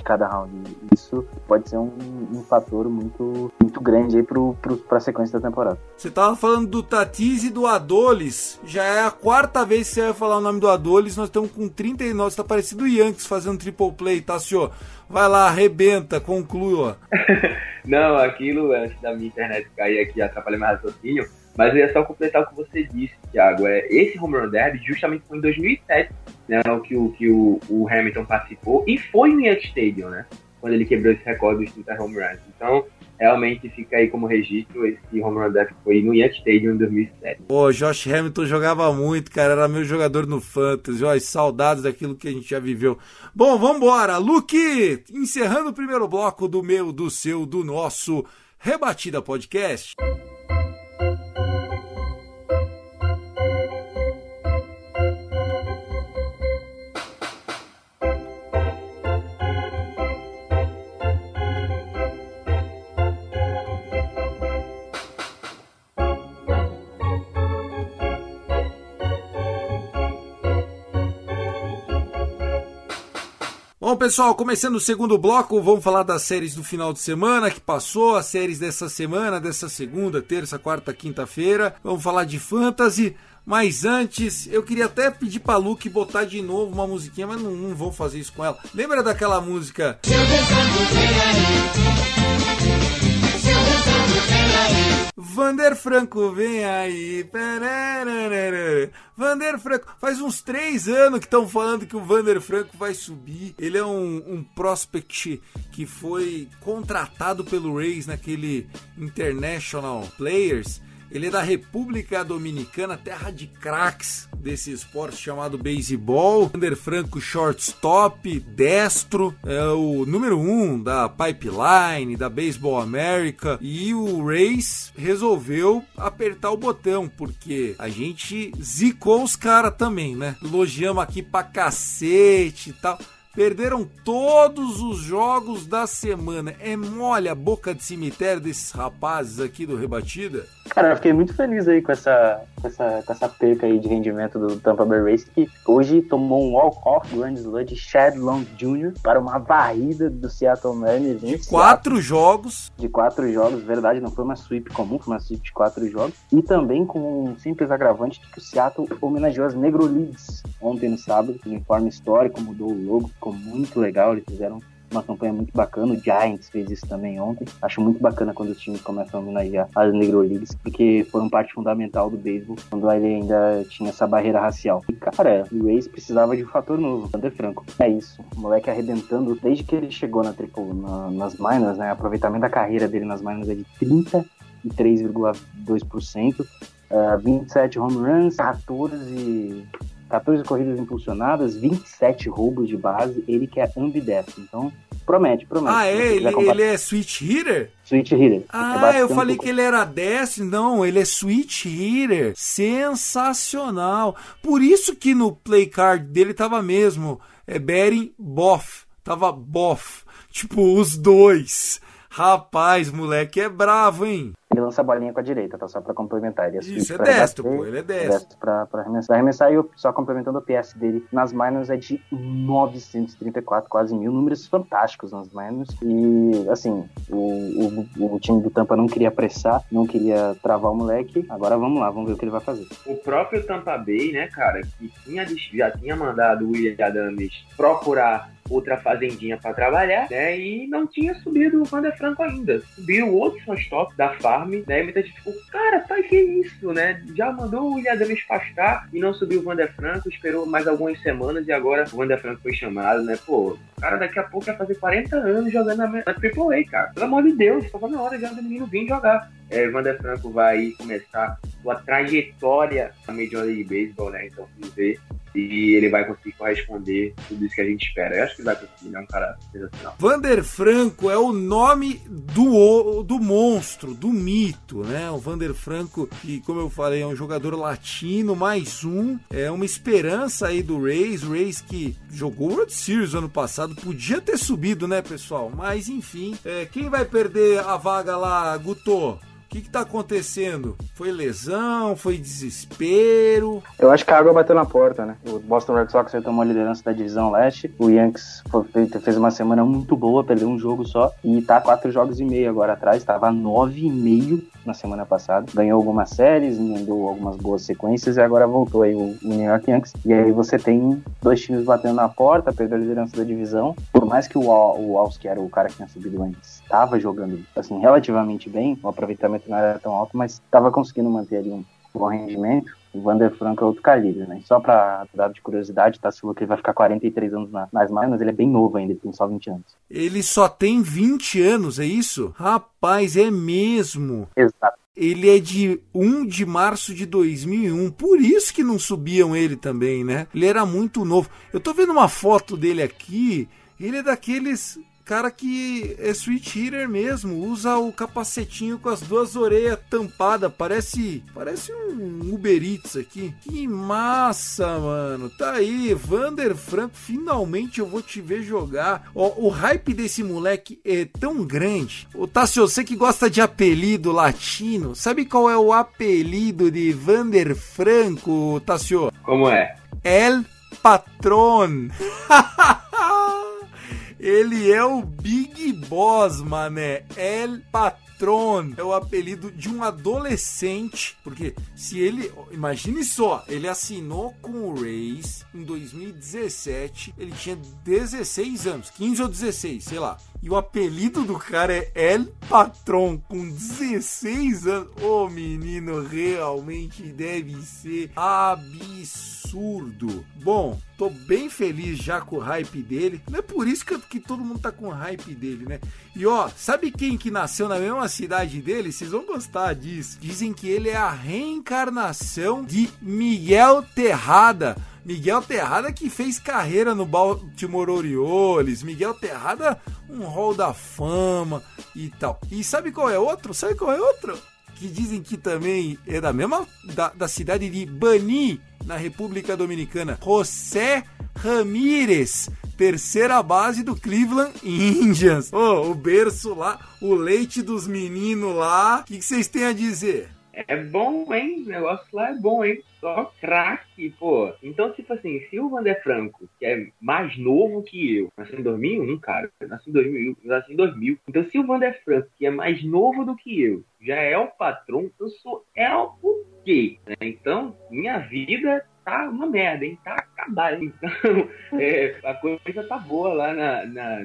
de cada round. Isso pode ser um, um fator muito, muito grande aí pro, pro, pra sequência da temporada. Você tava falando do Tatis e do Adolis. Já é a quarta vez que você vai falar o nome do Adolis. Nós estamos com 39. Você tá parecido o Yankees fazendo triple play, tá, senhor? Vai lá, arrebenta, conclua. Não, aquilo antes da minha internet cair aqui atrapalhar meu raciocínio. Mas eu ia só completar o que você disse, Thiago. É, esse home run derby justamente foi em 2007, né, que, o, que o, o Hamilton participou, e foi no Yankee Stadium, né? Quando ele quebrou esse recorde dos 30 home runs. Então, realmente fica aí como registro esse home run derby foi no Yankee Stadium em 2007. Pô, Josh Hamilton jogava muito, cara, era meu jogador no Fantasy, ó, saudades daquilo que a gente já viveu. Bom, vambora, Luke, encerrando o primeiro bloco do meu, do seu, do nosso Rebatida Podcast. Bom, pessoal, começando o segundo bloco, vamos falar das séries do final de semana que passou, as séries dessa semana, dessa segunda, terça, quarta, quinta-feira. Vamos falar de fantasy. Mas antes, eu queria até pedir pra Luke botar de novo uma musiquinha, mas não, não vou fazer isso com ela. Lembra daquela música? Vander Franco, vem aí. Vander Franco, faz uns três anos que estão falando que o Vander Franco vai subir. Ele é um, um prospect que foi contratado pelo Rays naquele International Players ele é da República Dominicana, terra de craques desse esporte chamado beisebol. Ander Franco, shortstop, destro, é o número um da Pipeline, da Baseball America. E o Race resolveu apertar o botão, porque a gente zicou os caras também, né? Elogiamos aqui pra cacete e tal perderam todos os jogos da semana. É mole a boca de cemitério desses rapazes aqui do Rebatida? Cara, eu fiquei muito feliz aí com essa, com essa, com essa perca aí de rendimento do Tampa Bay Race, que hoje tomou um walk-off Grand Slam de Chad Long Jr. para uma varrida do Seattle Mariners. De quatro Seattle. jogos. De quatro jogos, verdade, não foi uma sweep comum, foi uma sweep de quatro jogos. E também com um simples agravante de que o Seattle homenageou as Negro Leagues ontem no sábado, no informe histórico, mudou o logo, ficou muito legal, eles fizeram uma campanha muito bacana. O Giants fez isso também ontem. Acho muito bacana quando os times começam a homenagear as Negro Leagues, porque foram parte fundamental do beisebol quando ele ainda tinha essa barreira racial. E, cara, o Rays precisava de um fator novo. Wander Franco. É isso. O moleque arrebentando desde que ele chegou na triple, na, nas minors, né? Aproveitamento da carreira dele nas minors é de 33,2%. Uh, 27 home runs, 14 14 corridas impulsionadas, 27 roubos de base, ele que é ambidestro. Então, promete, promete. Ah, é? Ele, ele, é switch hitter? Switch hitter. Ah, eu falei que ele era destro. Não, ele é switch hitter. Sensacional. Por isso que no play card dele tava mesmo é Bering Boff. Tava Boff. Tipo, os dois. Rapaz, moleque é bravo, hein? Ele lança a bolinha com a direita, tá? Só pra complementar. Ele é Isso, é destro, pô. Ele é destro. destro pra, pra arremessar. arremessar e só complementando o PS dele nas minors é de 934, quase mil. Números fantásticos nas minors. E, assim, o, o, o time do Tampa não queria pressar, não queria travar o moleque. Agora vamos lá, vamos ver o que ele vai fazer. O próprio Tampa Bay, né, cara, que tinha, já tinha mandado o William Adams procurar outra fazendinha para trabalhar, né? E não tinha subido o Vander Franco ainda. Subiu outro shortstop da farm, né? E muita gente ficou, cara, tá que isso, né? Já mandou o William Adams pastar e não subiu o Vander Franco, esperou mais algumas semanas e agora o Vander Franco foi chamado, né? Pô, cara daqui a pouco vai fazer 40 anos jogando na, na AAA, cara. Pelo amor de Deus, tava na hora já do menino vir jogar. É, Vander Franco vai começar sua trajetória na Major League Baseball, né? Então vamos ver e ele vai conseguir corresponder tudo isso que a gente espera. Eu acho que ele vai conseguir, ele é um cara sensacional. Vander Franco é o nome do, do monstro, do mito, né? O Vander Franco, que, como eu falei, é um jogador latino, mais um, é uma esperança aí do Rays, Rays que jogou World Series ano passado, podia ter subido, né, pessoal? Mas enfim, é, quem vai perder a vaga lá, Guto? O que, que tá acontecendo? Foi lesão? Foi desespero? Eu acho que a água bateu na porta, né? O Boston Red Sox retomou a liderança da divisão leste. O Yankees fez uma semana muito boa, perdeu um jogo só. E tá quatro jogos e meio agora atrás. Tava nove e meio na semana passada. Ganhou algumas séries, emendou algumas boas sequências e agora voltou aí o, New York Yankees. E aí você tem dois times batendo na porta, perdeu a liderança da divisão. Por mais que o, o Alves, que era o cara que tinha subido antes, estava jogando assim relativamente bem, o aproveitamento não era tão alto, mas estava conseguindo manter ali um bom rendimento. O Vander Franco é outro calibre, né? Só pra dar de curiosidade, tá? Se que ele vai ficar 43 anos na, nas mas ele é bem novo ainda, ele tem só 20 anos. Ele só tem 20 anos, é isso? Rapaz, é mesmo. Exato. Ele é de 1 de março de 2001, por isso que não subiam ele também, né? Ele era muito novo. Eu tô vendo uma foto dele aqui, ele é daqueles cara que é switch hitter mesmo, usa o capacetinho com as duas orelhas tampadas, parece parece um Uber Eats aqui. Que massa, mano. Tá aí, Vander Franco, finalmente eu vou te ver jogar. Ó, o hype desse moleque é tão grande. O Tassio, você que gosta de apelido latino, sabe qual é o apelido de Vander Franco, Tassio? Como é? El Patron. Ele é o Big Boss, mané. El Patron. É o apelido de um adolescente. Porque se ele. Imagine só, ele assinou com o Rays em 2017. Ele tinha 16 anos, 15 ou 16, sei lá. E o apelido do cara é El Patron, com 16 anos. Oh, menino, realmente deve ser absurdo. Bom, tô bem feliz já com o hype dele. Não é por isso que, que todo mundo tá com o hype dele, né? E ó, sabe quem que nasceu na mesma cidade dele? Vocês vão gostar disso. Dizem que ele é a reencarnação de Miguel Terrada Miguel Terrada que fez carreira no Baltimore Orioles, Miguel Terrada um hall da fama e tal. E sabe qual é outro? Sabe qual é outro? Que dizem que também é da mesma da, da cidade de Bani, na República Dominicana. José Ramírez, terceira base do Cleveland Indians. Oh, o berço lá, o leite dos meninos lá. O que vocês têm a dizer? É bom, hein? O negócio lá é bom, hein? Só craque, pô. Então, tipo assim, se o Vander Franco, que é mais novo que eu, nasceu em 2001, cara, nasci em 2000, nasci em 2000. Então, se o Vander Franco, que é mais novo do que eu, já é o patrão, eu sou é quê? Né? Então, minha vida tá uma merda, hein? Tá acabado. Então, é, a coisa tá boa lá na, na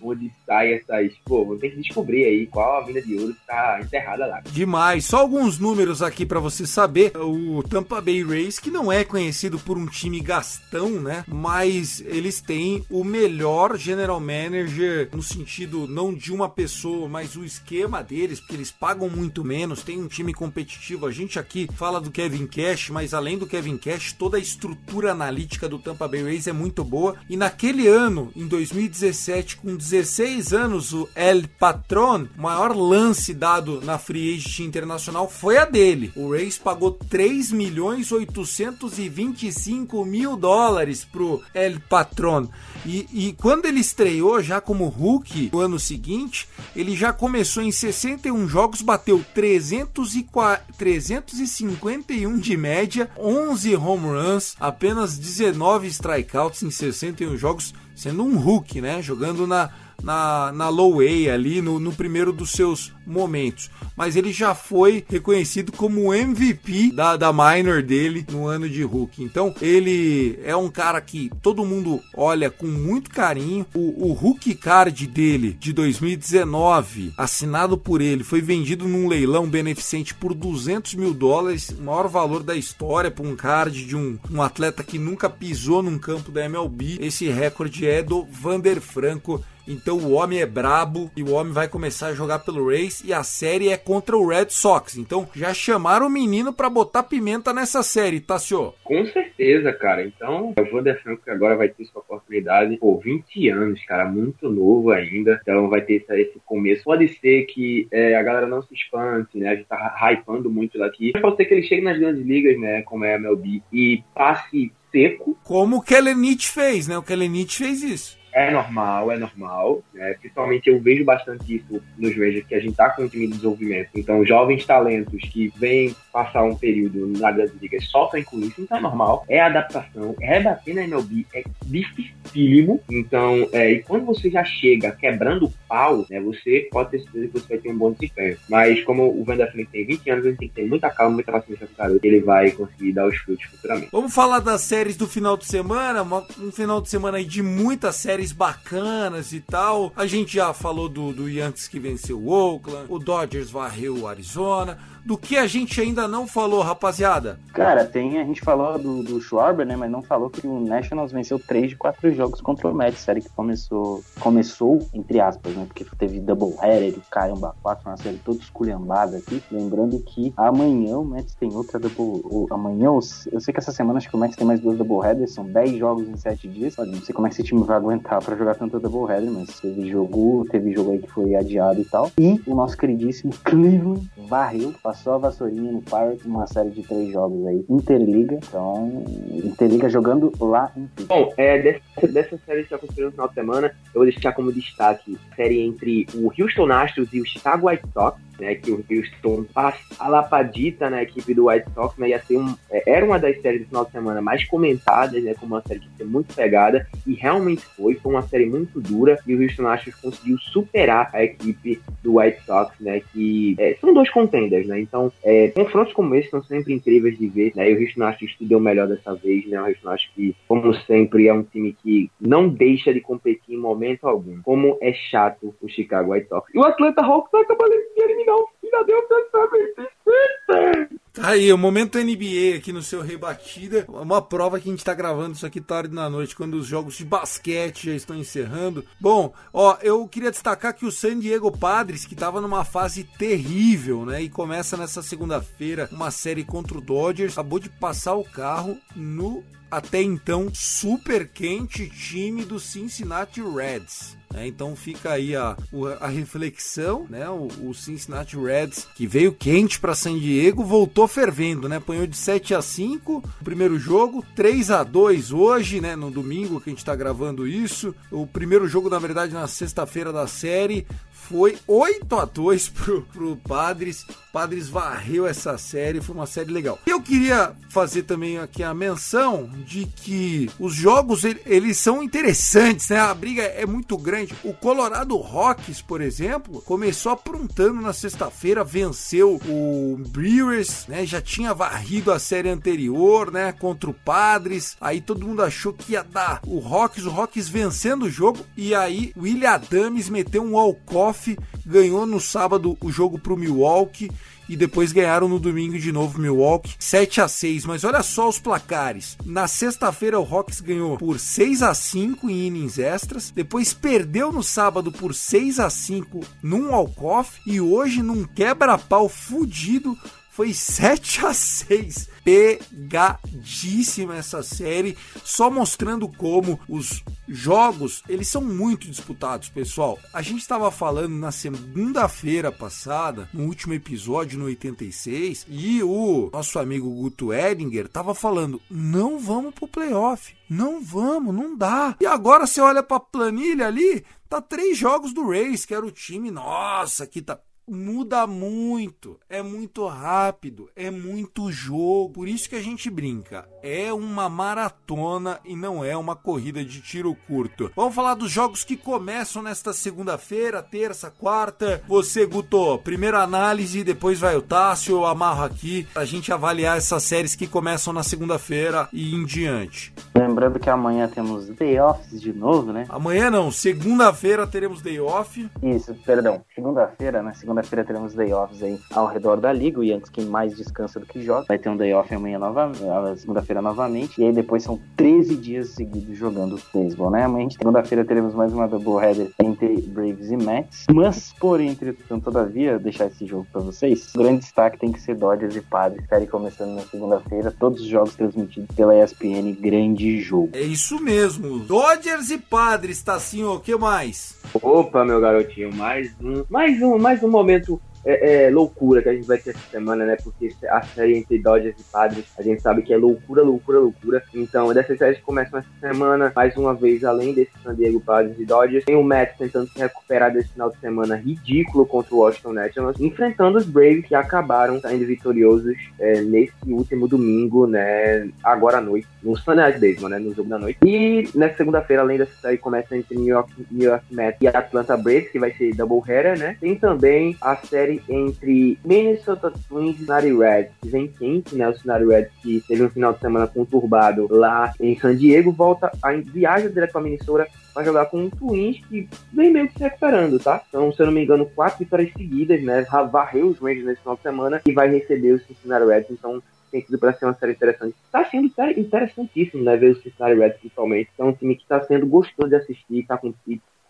onde sai essas. Pô, vou ter que descobrir aí qual a mina de ouro que tá enterrada lá. Demais. Só alguns números aqui para você saber. O Tampa Bay Rays, que não é conhecido por um time gastão, né? Mas eles têm o melhor general manager no sentido não de uma pessoa, mas o esquema deles, porque eles pagam muito menos, tem um time competitivo. A gente aqui fala do Kevin Cash, mas além do Kevin Cash, toda a estrutura analítica do Tampa Bay Rays é muito boa. E naquele ano, em 2017, com 16 anos, o El Patron, o maior lance dado na Free Agent Internacional foi a dele. O Rays pagou 3 milhões 825 mil dólares pro El Patron. E, e quando ele estreou já como Hulk no ano seguinte, ele já começou em 61 jogos, bateu 351 de média, 11 home runs, apenas 19 strikeouts em 61 jogos, sendo um Hulk, né? Jogando na, na, na low A ali, no, no primeiro dos seus momentos, mas ele já foi reconhecido como MVP da, da minor dele no ano de rookie. Então ele é um cara que todo mundo olha com muito carinho. O, o rookie card dele de 2019, assinado por ele, foi vendido num leilão beneficente por 200 mil dólares, maior valor da história para um card de um, um atleta que nunca pisou num campo da MLB. Esse recorde é do Vander Franco então o homem é brabo e o homem vai começar a jogar pelo Rays e a série é contra o Red Sox. Então já chamaram o menino para botar pimenta nessa série, tá, senhor? Com certeza, cara. Então o Vander Franco agora vai ter sua oportunidade. Pô, 20 anos, cara, muito novo ainda. Então vai ter esse, esse começo. Pode ser que é, a galera não se espante, né? A gente tá hypando muito daqui. Pode ser que ele chegue nas grandes ligas, né? Como é a MLB e passe seco. Como o Kellenich fez, né? O Kellenich fez isso. É normal, é normal. Né? Principalmente eu vejo bastante isso nos Rangers, que a gente tá com um time de desenvolvimento. Então, jovens talentos que vêm passar um período na Grandes Ligas sofrem com isso, então é normal. É adaptação. Rebater na MLB é dificílimo. Então, é, e quando você já chega quebrando o pau, né, você pode ter certeza que você vai ter um bom desempenho. Mas como o Flint tem 20 anos, gente tem que ter muita calma, muita paciência com o garoto. Ele vai conseguir dar os frutos futuramente. Vamos falar das séries do final de semana, um final de semana aí de muitas séries bacanas e tal. A gente já falou do, do Yankees que venceu o Oakland, o Dodgers varreu o Arizona do que a gente ainda não falou, rapaziada? Cara, tem, a gente falou do, do Schwarber, né, mas não falou que o Nationals venceu 3 de 4 jogos contra o Mets, série que começou, começou, entre aspas, né, porque teve double header, caramba, 4, uma série toda esculhambada aqui, lembrando que amanhã o Mets tem outra double, ou, amanhã, eu sei que essa semana acho que o Mets tem mais duas double headers, são 10 jogos em 7 dias, Olha, não sei como é que esse time vai aguentar pra jogar tanta double header, mas teve jogo, teve jogo aí que foi adiado e tal, e o nosso queridíssimo Cleveland varreu, passou a vassourinha no Pirates, uma série de três jogos aí, Interliga. Então, Interliga jogando lá em Bom, é, dessa, dessa série que aconteceu no final de semana, eu vou deixar como destaque a série entre o Houston Astros e o Chicago White Sox né, que o Houston passa a lapadita na equipe do White Sox, né, ia ser um, é, era uma das séries do final de semana mais comentadas, né, como uma série que ia ser muito pegada, e realmente foi, foi uma série muito dura, e o Houston Astros conseguiu superar a equipe do White Sox, né, que é, são dois contenders, né, então é, confrontos como esse são sempre incríveis de ver, né, e o Houston Astros deu melhor dessa vez, né, o Houston Astros que, como sempre, é um time que não deixa de competir em momento algum, como é chato o Chicago White Sox. E o Atlanta Hawks vai acabar eliminando não, ainda deu pra Tá aí, o momento NBA aqui no seu Rebatida. Uma prova que a gente tá gravando isso aqui tarde na noite, quando os jogos de basquete já estão encerrando. Bom, ó, eu queria destacar que o San Diego Padres, que tava numa fase terrível, né? E começa nessa segunda-feira uma série contra o Dodgers, acabou de passar o carro no até então super quente time do Cincinnati Reds. É, então fica aí a, a reflexão, né? O, o Cincinnati Reds que veio quente para San Diego voltou fervendo, né? Apanhou de 7 a 5 o primeiro jogo, 3 a 2 hoje, né? No domingo que a gente está gravando isso. O primeiro jogo, na verdade, na sexta-feira da série foi 8 a 2 pro, pro Padres. Padres varreu essa série, foi uma série legal. Eu queria fazer também aqui a menção de que os jogos eles são interessantes, né? A briga é muito grande. O Colorado Rocks, por exemplo, começou aprontando na sexta-feira, venceu o Brewers, né? Já tinha varrido a série anterior, né? Contra o Padres. Aí todo mundo achou que ia dar o Rocks, o Rocks vencendo o jogo. E aí William Adams meteu um walk-off ganhou no sábado o jogo para o Milwaukee e depois ganharam no domingo de novo Milwaukee 7 a 6, mas olha só os placares. Na sexta-feira o Hawks ganhou por 6 a 5 em innings extras, depois perdeu no sábado por 6 a 5 num walk-off e hoje num quebra-pau fudido foi 7 a 6 pegadíssima essa série, só mostrando como os jogos, eles são muito disputados, pessoal. A gente estava falando na segunda-feira passada, no último episódio no 86, e o nosso amigo Guto Edinger estava falando: "Não vamos pro playoff, não vamos, não dá". E agora você olha para a planilha ali, tá três jogos do Rays, que era o time, nossa, que tá muda muito, é muito rápido, é muito jogo. Por isso que a gente brinca. É uma maratona e não é uma corrida de tiro curto. Vamos falar dos jogos que começam nesta segunda-feira, terça, quarta. Você, Guto, primeira análise, depois vai o Tássio, eu amarro aqui pra gente avaliar essas séries que começam na segunda-feira e em diante. Lembrando que amanhã temos day offs de novo, né? Amanhã não, segunda-feira teremos day off. Isso, perdão. Segunda-feira, né? Segunda-feira teremos day offs aí ao redor da liga. O Yankees quem mais descansa do que joga. Vai ter um day off amanhã novamente, segunda-feira novamente. E aí depois são 13 dias seguidos jogando beisebol, né? Amanhã, segunda-feira, teremos mais uma doubleheader entre Braves e Mets. Mas, porém, entretanto, todavia, deixar esse jogo pra vocês. O grande destaque tem que ser Dodgers e Padres. Série começando na segunda-feira. Todos os jogos transmitidos pela ESPN. Grande jogo. É isso mesmo. Dodgers e Padres, tá assim, o que mais? Opa, meu garotinho, mais um, mais um, mais um momento é, é, loucura que a gente vai ter essa semana, né? Porque a série entre Dodgers e Padres, a gente sabe que é loucura, loucura, loucura. Então, dessas séries que começam essa semana, mais uma vez, além desse San Diego Padres e Dodgers, tem o Mets tentando se recuperar desse final de semana ridículo contra o Washington Nationals, enfrentando os Braves que acabaram saindo vitoriosos é, nesse último domingo, né? Agora à noite, no Sunday Baseball, né? No jogo da noite. E nessa segunda-feira, além dessa série, começa entre New York, New York Mets e Atlanta Braves, que vai ser double header, né? Tem também a série série entre Minnesota Twins e Cincinnati Reds. Vem quente, né? O Cincinnati Reds que teve um final de semana conturbado lá em San Diego, volta a viaja direto para Minnesota para jogar com o Twins que vem meio que se recuperando, tá? Então, se eu não me engano, quatro vitórias seguidas, né? Varreu os Rangers nesse final de semana e vai receber o Cincinnati Reds. Então, tem sido para ser uma série interessante. Está sendo interessantíssimo, né? Ver o Cincinnati Reds principalmente. É um time que está sendo gostoso de assistir, está com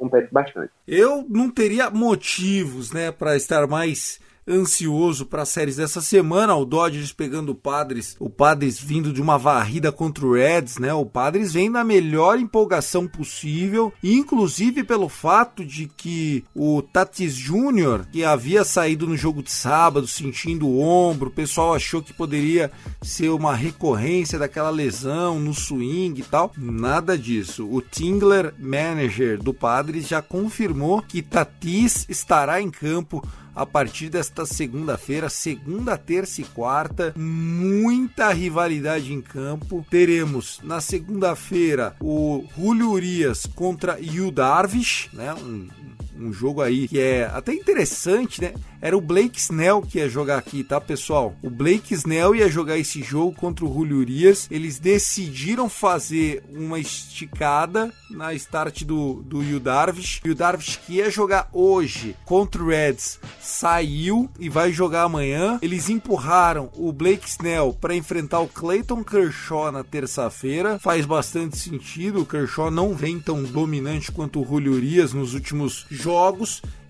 compete bastante. Eu não teria motivos, né, para estar mais ansioso para as séries dessa semana. O Dodgers pegando o Padres, o Padres vindo de uma varrida contra o Reds, né? O Padres vem na melhor empolgação possível, inclusive pelo fato de que o Tatis Júnior, que havia saído no jogo de sábado sentindo o ombro, o pessoal achou que poderia ser uma recorrência daquela lesão no swing e tal. Nada disso. O Tingler, manager do Padres, já confirmou que Tatis estará em campo a partir desta segunda-feira, segunda, terça e quarta, muita rivalidade em campo. Teremos na segunda-feira o Julio Urias contra Yu Darvish, né? Um, um jogo aí que é até interessante, né? Era o Blake Snell que ia jogar aqui, tá, pessoal? O Blake Snell ia jogar esse jogo contra o Julio Urias. Eles decidiram fazer uma esticada na start do, do Yu Darvish. O Darvish que ia jogar hoje contra o Reds saiu e vai jogar amanhã. Eles empurraram o Blake Snell para enfrentar o Clayton Kershaw na terça-feira. Faz bastante sentido. O Kershaw não vem tão dominante quanto o Julio Urias nos últimos jogos.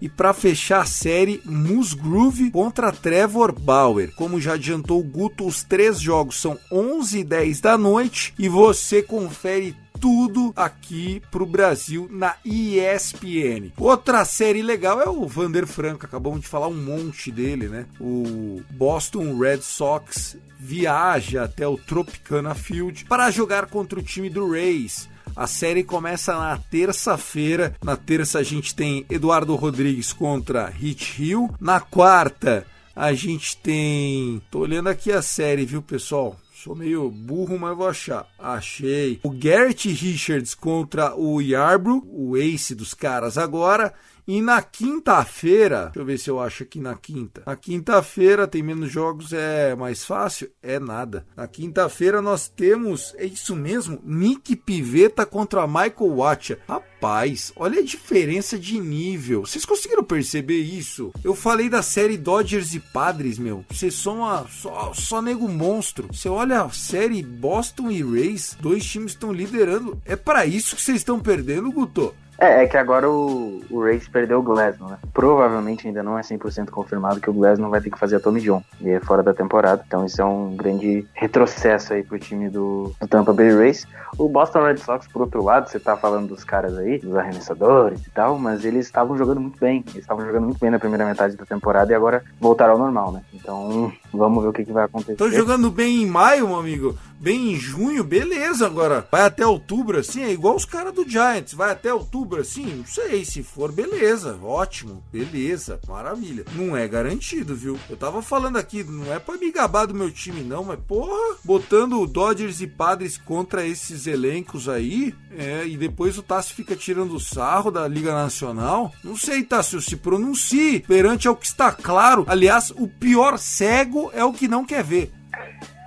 E para fechar a série, Musgrove contra Trevor Bauer. Como já adiantou o Guto, os três jogos são 11 e 10 da noite e você confere tudo aqui pro Brasil na ESPN. Outra série legal é o Vander Franco, acabamos de falar um monte dele, né? O Boston Red Sox viaja até o Tropicana Field para jogar contra o time do Rays. A série começa na terça-feira. Na terça a gente tem Eduardo Rodrigues contra Hit Hill. Na quarta a gente tem. Tô olhando aqui a série, viu, pessoal? Sou meio burro, mas vou achar. Achei. O Garrett Richards contra o Yarbrough, o ace dos caras agora. E na quinta-feira, deixa eu ver se eu acho aqui na quinta. Na quinta-feira tem menos jogos, é mais fácil? É nada. Na quinta-feira nós temos, é isso mesmo, Nick Pivetta contra Michael Watcha. Rapaz, olha a diferença de nível. Vocês conseguiram perceber isso? Eu falei da série Dodgers e Padres, meu. Vocês são só, só nego monstro. Você olha a série Boston e Rays, dois times estão liderando. É para isso que vocês estão perdendo, Guto? É, é que agora o, o perdeu o Glasnow, né? Provavelmente ainda não é 100% confirmado que o Glasnow vai ter que fazer a Tommy John. E é fora da temporada. Então isso é um grande retrocesso aí pro time do, do Tampa Bay Race. O Boston Red Sox, por outro lado, você tá falando dos caras aí, dos arremessadores e tal, mas eles estavam jogando muito bem. Eles estavam jogando muito bem na primeira metade da temporada e agora voltaram ao normal, né? Então vamos ver o que, que vai acontecer. Tô jogando bem em maio, meu amigo. Bem em junho, beleza. Agora, vai até outubro assim, é igual os caras do Giants. Vai até outubro assim, não sei. Se for, beleza. Ótimo, beleza, maravilha. Não é garantido, viu? Eu tava falando aqui, não é pra me gabar do meu time, não, mas porra, botando Dodgers e Padres contra esses elencos aí, é, e depois o Tassi fica tirando sarro da Liga Nacional. Não sei, Tássio, se pronuncie perante ao que está claro. Aliás, o pior cego é o que não quer ver.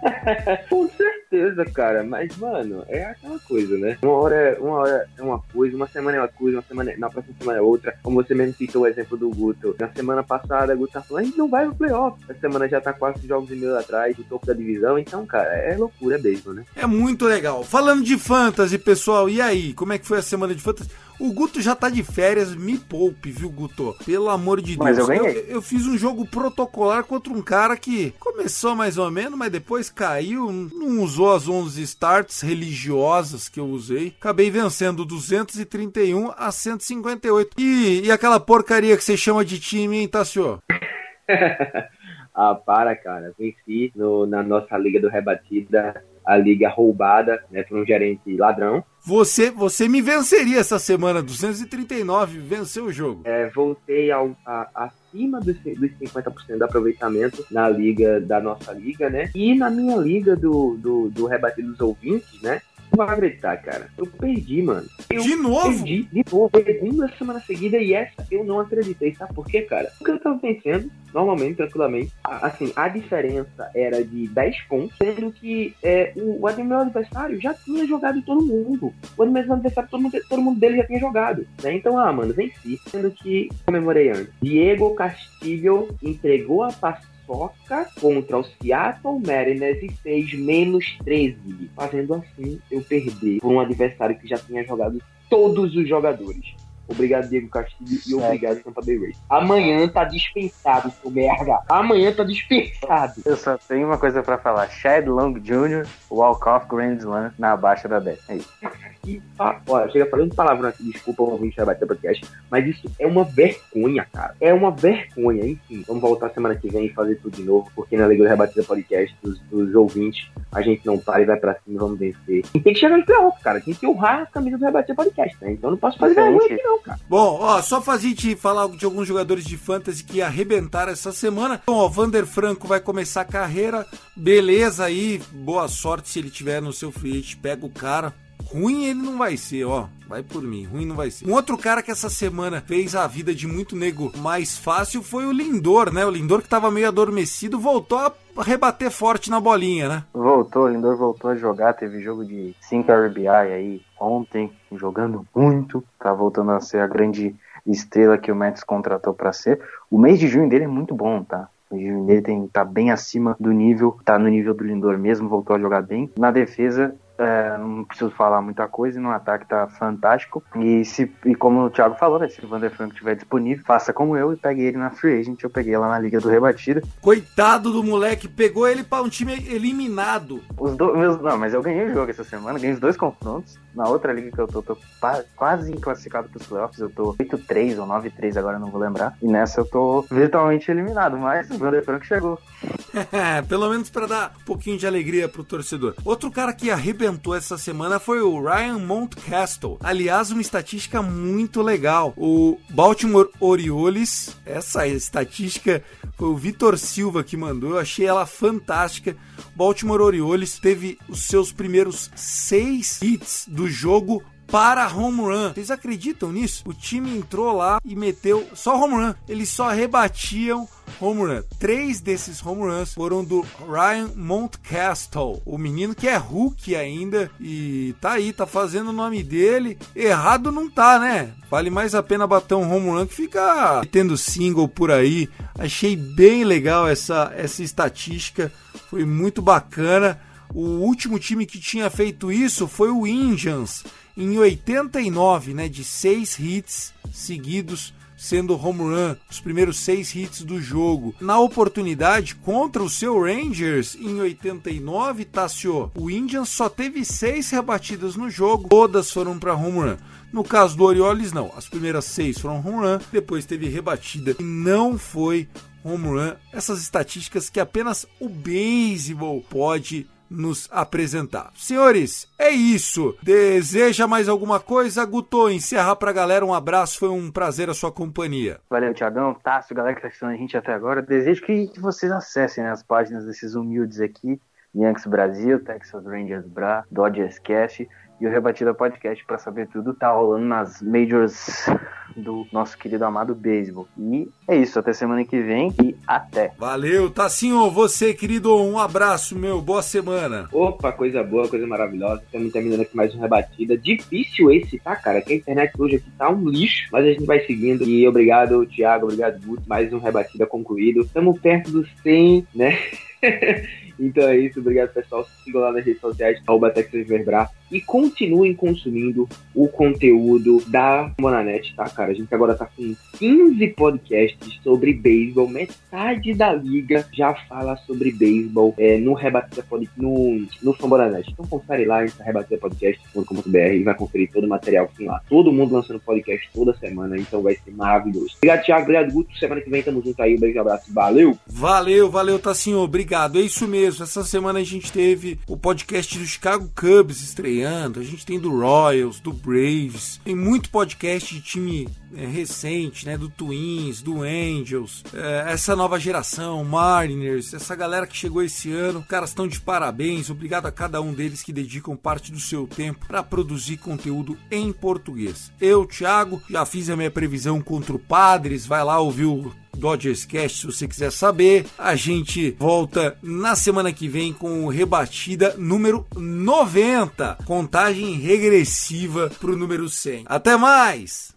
Com certeza, cara. Mas, mano, é aquela coisa, né? Uma hora, é- uma hora é uma coisa, uma semana é uma coisa, uma semana, é- na próxima semana é outra. Como você mesmo citou o exemplo do Guto. Na semana passada, o Guto tá falando, a gente não vai pro playoff. Essa semana já tá quatro jogos e meio atrás do topo da divisão. Então, cara, é loucura mesmo, né? É muito legal. Falando de fantasy, pessoal, e aí? Como é que foi a semana de fantasy? O Guto já tá de férias, me poupe, viu, Guto? Pelo amor de Deus. Mas eu ganhei. eu fiz um jogo protocolar contra um cara que começou mais ou menos, mas depois caiu, não usou as 11 starts religiosas que eu usei. Acabei vencendo 231 a 158. E, e aquela porcaria que você chama de time, hein, Tassio? ah, para, cara. Venci no, na nossa liga do Rebatida, a liga roubada, né, por um gerente ladrão. Você, você me venceria essa semana, 239, venceu o jogo. É, voltei ao, a, acima dos, dos 50% do aproveitamento na liga da nossa liga, né? E na minha liga do, do, do Rebatido dos Ouvintes, né? Não vai acreditar, cara. Eu perdi, mano. Eu De novo? Perdi de novo. Segunda semana seguida e essa eu não acreditei. Sabe por quê, cara? Porque eu tava vencendo, normalmente, tranquilamente. Assim, a diferença era de 10 pontos, sendo que é, o, o meu adversário já tinha jogado todo mundo. O meu adversário, todo mundo, todo mundo dele já tinha jogado. Né? Então, ah, mano, venci. Sendo que, comemorei antes. Diego Castillo entregou a paçoca contra o Seattle Mariners e fez menos 13. Fazendo assim, eu perder por um adversário que já tinha jogado todos os jogadores. Obrigado, Diego Castilho, e obrigado, Tampa Bay Rays. Amanhã tá dispensado, seu merda. Amanhã tá dispensado. Eu só tenho uma coisa pra falar. Chad Long Jr., Walk-Off Grand Slam na baixa da 10. É isso. E, ah, olha, chega falando palavrão aqui, desculpa o ouvinte da Podcast, mas isso é uma vergonha, cara. É uma vergonha, enfim. Vamos voltar semana que vem e fazer tudo de novo, porque na do Rebatida Podcast, dos, dos ouvintes, a gente não para e vai pra cima, vamos vencer. E tem que chegar no playoff, cara. Tem que honrar a camisa do Rebatida Podcast, né? Então não posso fazer vergonha aqui, não, cara. Bom, ó, só fazer gente falar de alguns jogadores de fantasy que arrebentaram essa semana. Então, ó, Vander Franco vai começar a carreira. Beleza aí, boa sorte se ele tiver no seu free pega o cara. Ruim ele não vai ser, ó. Vai por mim, ruim não vai ser. Um outro cara que essa semana fez a vida de muito nego mais fácil foi o Lindor, né? O Lindor que tava meio adormecido voltou a rebater forte na bolinha, né? Voltou, Lindor voltou a jogar, teve jogo de 5 RBI aí ontem, jogando muito, tá voltando a ser a grande estrela que o Mets contratou pra ser. O mês de junho dele é muito bom, tá? O mês de junho dele tem, tá bem acima do nível, tá no nível do Lindor mesmo, voltou a jogar bem. Na defesa, é, não preciso falar muita coisa, no ataque tá fantástico. E, se, e como o Thiago falou, né, se o Vander Franco estiver disponível, faça como eu e pegue ele na Free Agent. Eu peguei lá na Liga do Rebatida. Coitado do moleque, pegou ele pra um time eliminado. Os dois, meus, não, mas eu ganhei o jogo essa semana, ganhei os dois confrontos. Na outra liga que eu tô, tô quase classificado pros playoffs. Eu tô 8-3 ou 9-3, agora não vou lembrar. E nessa eu tô virtualmente eliminado, mas o Vander Franco chegou. É, pelo menos pra dar um pouquinho de alegria pro torcedor. Outro cara que arrebentou essa semana foi o Ryan Mountcastle. Aliás, uma estatística muito legal. O Baltimore Orioles, essa estatística foi o Vitor Silva que mandou, eu achei ela fantástica. Baltimore Orioles teve os seus primeiros seis hits do jogo para home run. Vocês acreditam nisso? O time entrou lá e meteu só home run. Eles só rebatiam home run. Três desses home runs foram do Ryan Mountcastle, o menino que é Hulk ainda e tá aí, tá fazendo o nome dele. Errado não tá, né? Vale mais a pena bater um home run que ficar tendo single por aí. Achei bem legal essa, essa estatística, foi muito bacana. O último time que tinha feito isso foi o Indians em 89, né, de seis hits seguidos sendo home run, os primeiros seis hits do jogo. Na oportunidade contra o seu Rangers em 89, Tassio, o Indians só teve seis rebatidas no jogo, todas foram para home run. No caso do Orioles, não. As primeiras seis foram home run, depois teve rebatida e não foi home run. Essas estatísticas que apenas o beisebol pode nos apresentar. Senhores, é isso. Deseja mais alguma coisa? Guto, encerrar pra galera. Um abraço, foi um prazer a sua companhia. Valeu, Tiagão, Tássio, galera que tá assistindo a gente até agora. Desejo que, vocês acessem né, as páginas desses humildes aqui. Yankees Brasil, Texas Rangers Bra, Dodgers Cast e o Rebatida Podcast para saber tudo tá rolando nas majors do nosso querido amado beisebol. E é isso, até semana que vem e até. Valeu, Tassinho, você, querido, um abraço, meu, boa semana. Opa, coisa boa, coisa maravilhosa. Estamos terminando aqui mais um rebatida. Difícil esse, tá, cara? Que a internet hoje aqui tá um lixo, mas a gente vai seguindo. E obrigado, Thiago, obrigado, Guto. Mais um rebatida concluído. Estamos perto dos 100, né? Então é isso, obrigado pessoal. Sigam lá nas redes sociais, arroba TexasVerbra e continuem consumindo o conteúdo da Monanet, tá, cara? A gente agora tá com 15 podcasts sobre beisebol, metade da liga já fala sobre beisebol é, no Rebatida Pod, no, no Fambonanet. Então confere lá em rebatidapodcast.com.br e vai conferir todo o material que tem lá. Todo mundo lançando podcast toda semana, então vai ser maravilhoso. Obrigado, Thiago, obrigado, Guto. Semana que vem tamo junto aí. Um beijo, um abraço, valeu! Valeu, valeu, Tassinho, obrigado. É isso mesmo, essa semana a gente teve o podcast do Chicago Cubs estreando, a gente tem do Royals, do Braves, tem muito podcast de time é, recente, né, do Twins, do Angels, é, essa nova geração, Mariners, essa galera que chegou esse ano, caras estão de parabéns, obrigado a cada um deles que dedicam parte do seu tempo para produzir conteúdo em português. Eu, Thiago, já fiz a minha previsão contra o Padres, vai lá ouvir o Dodgers Cast, se você quiser saber. A gente volta na semana que vem com o rebatida número 90, contagem regressiva para o número 100. Até mais!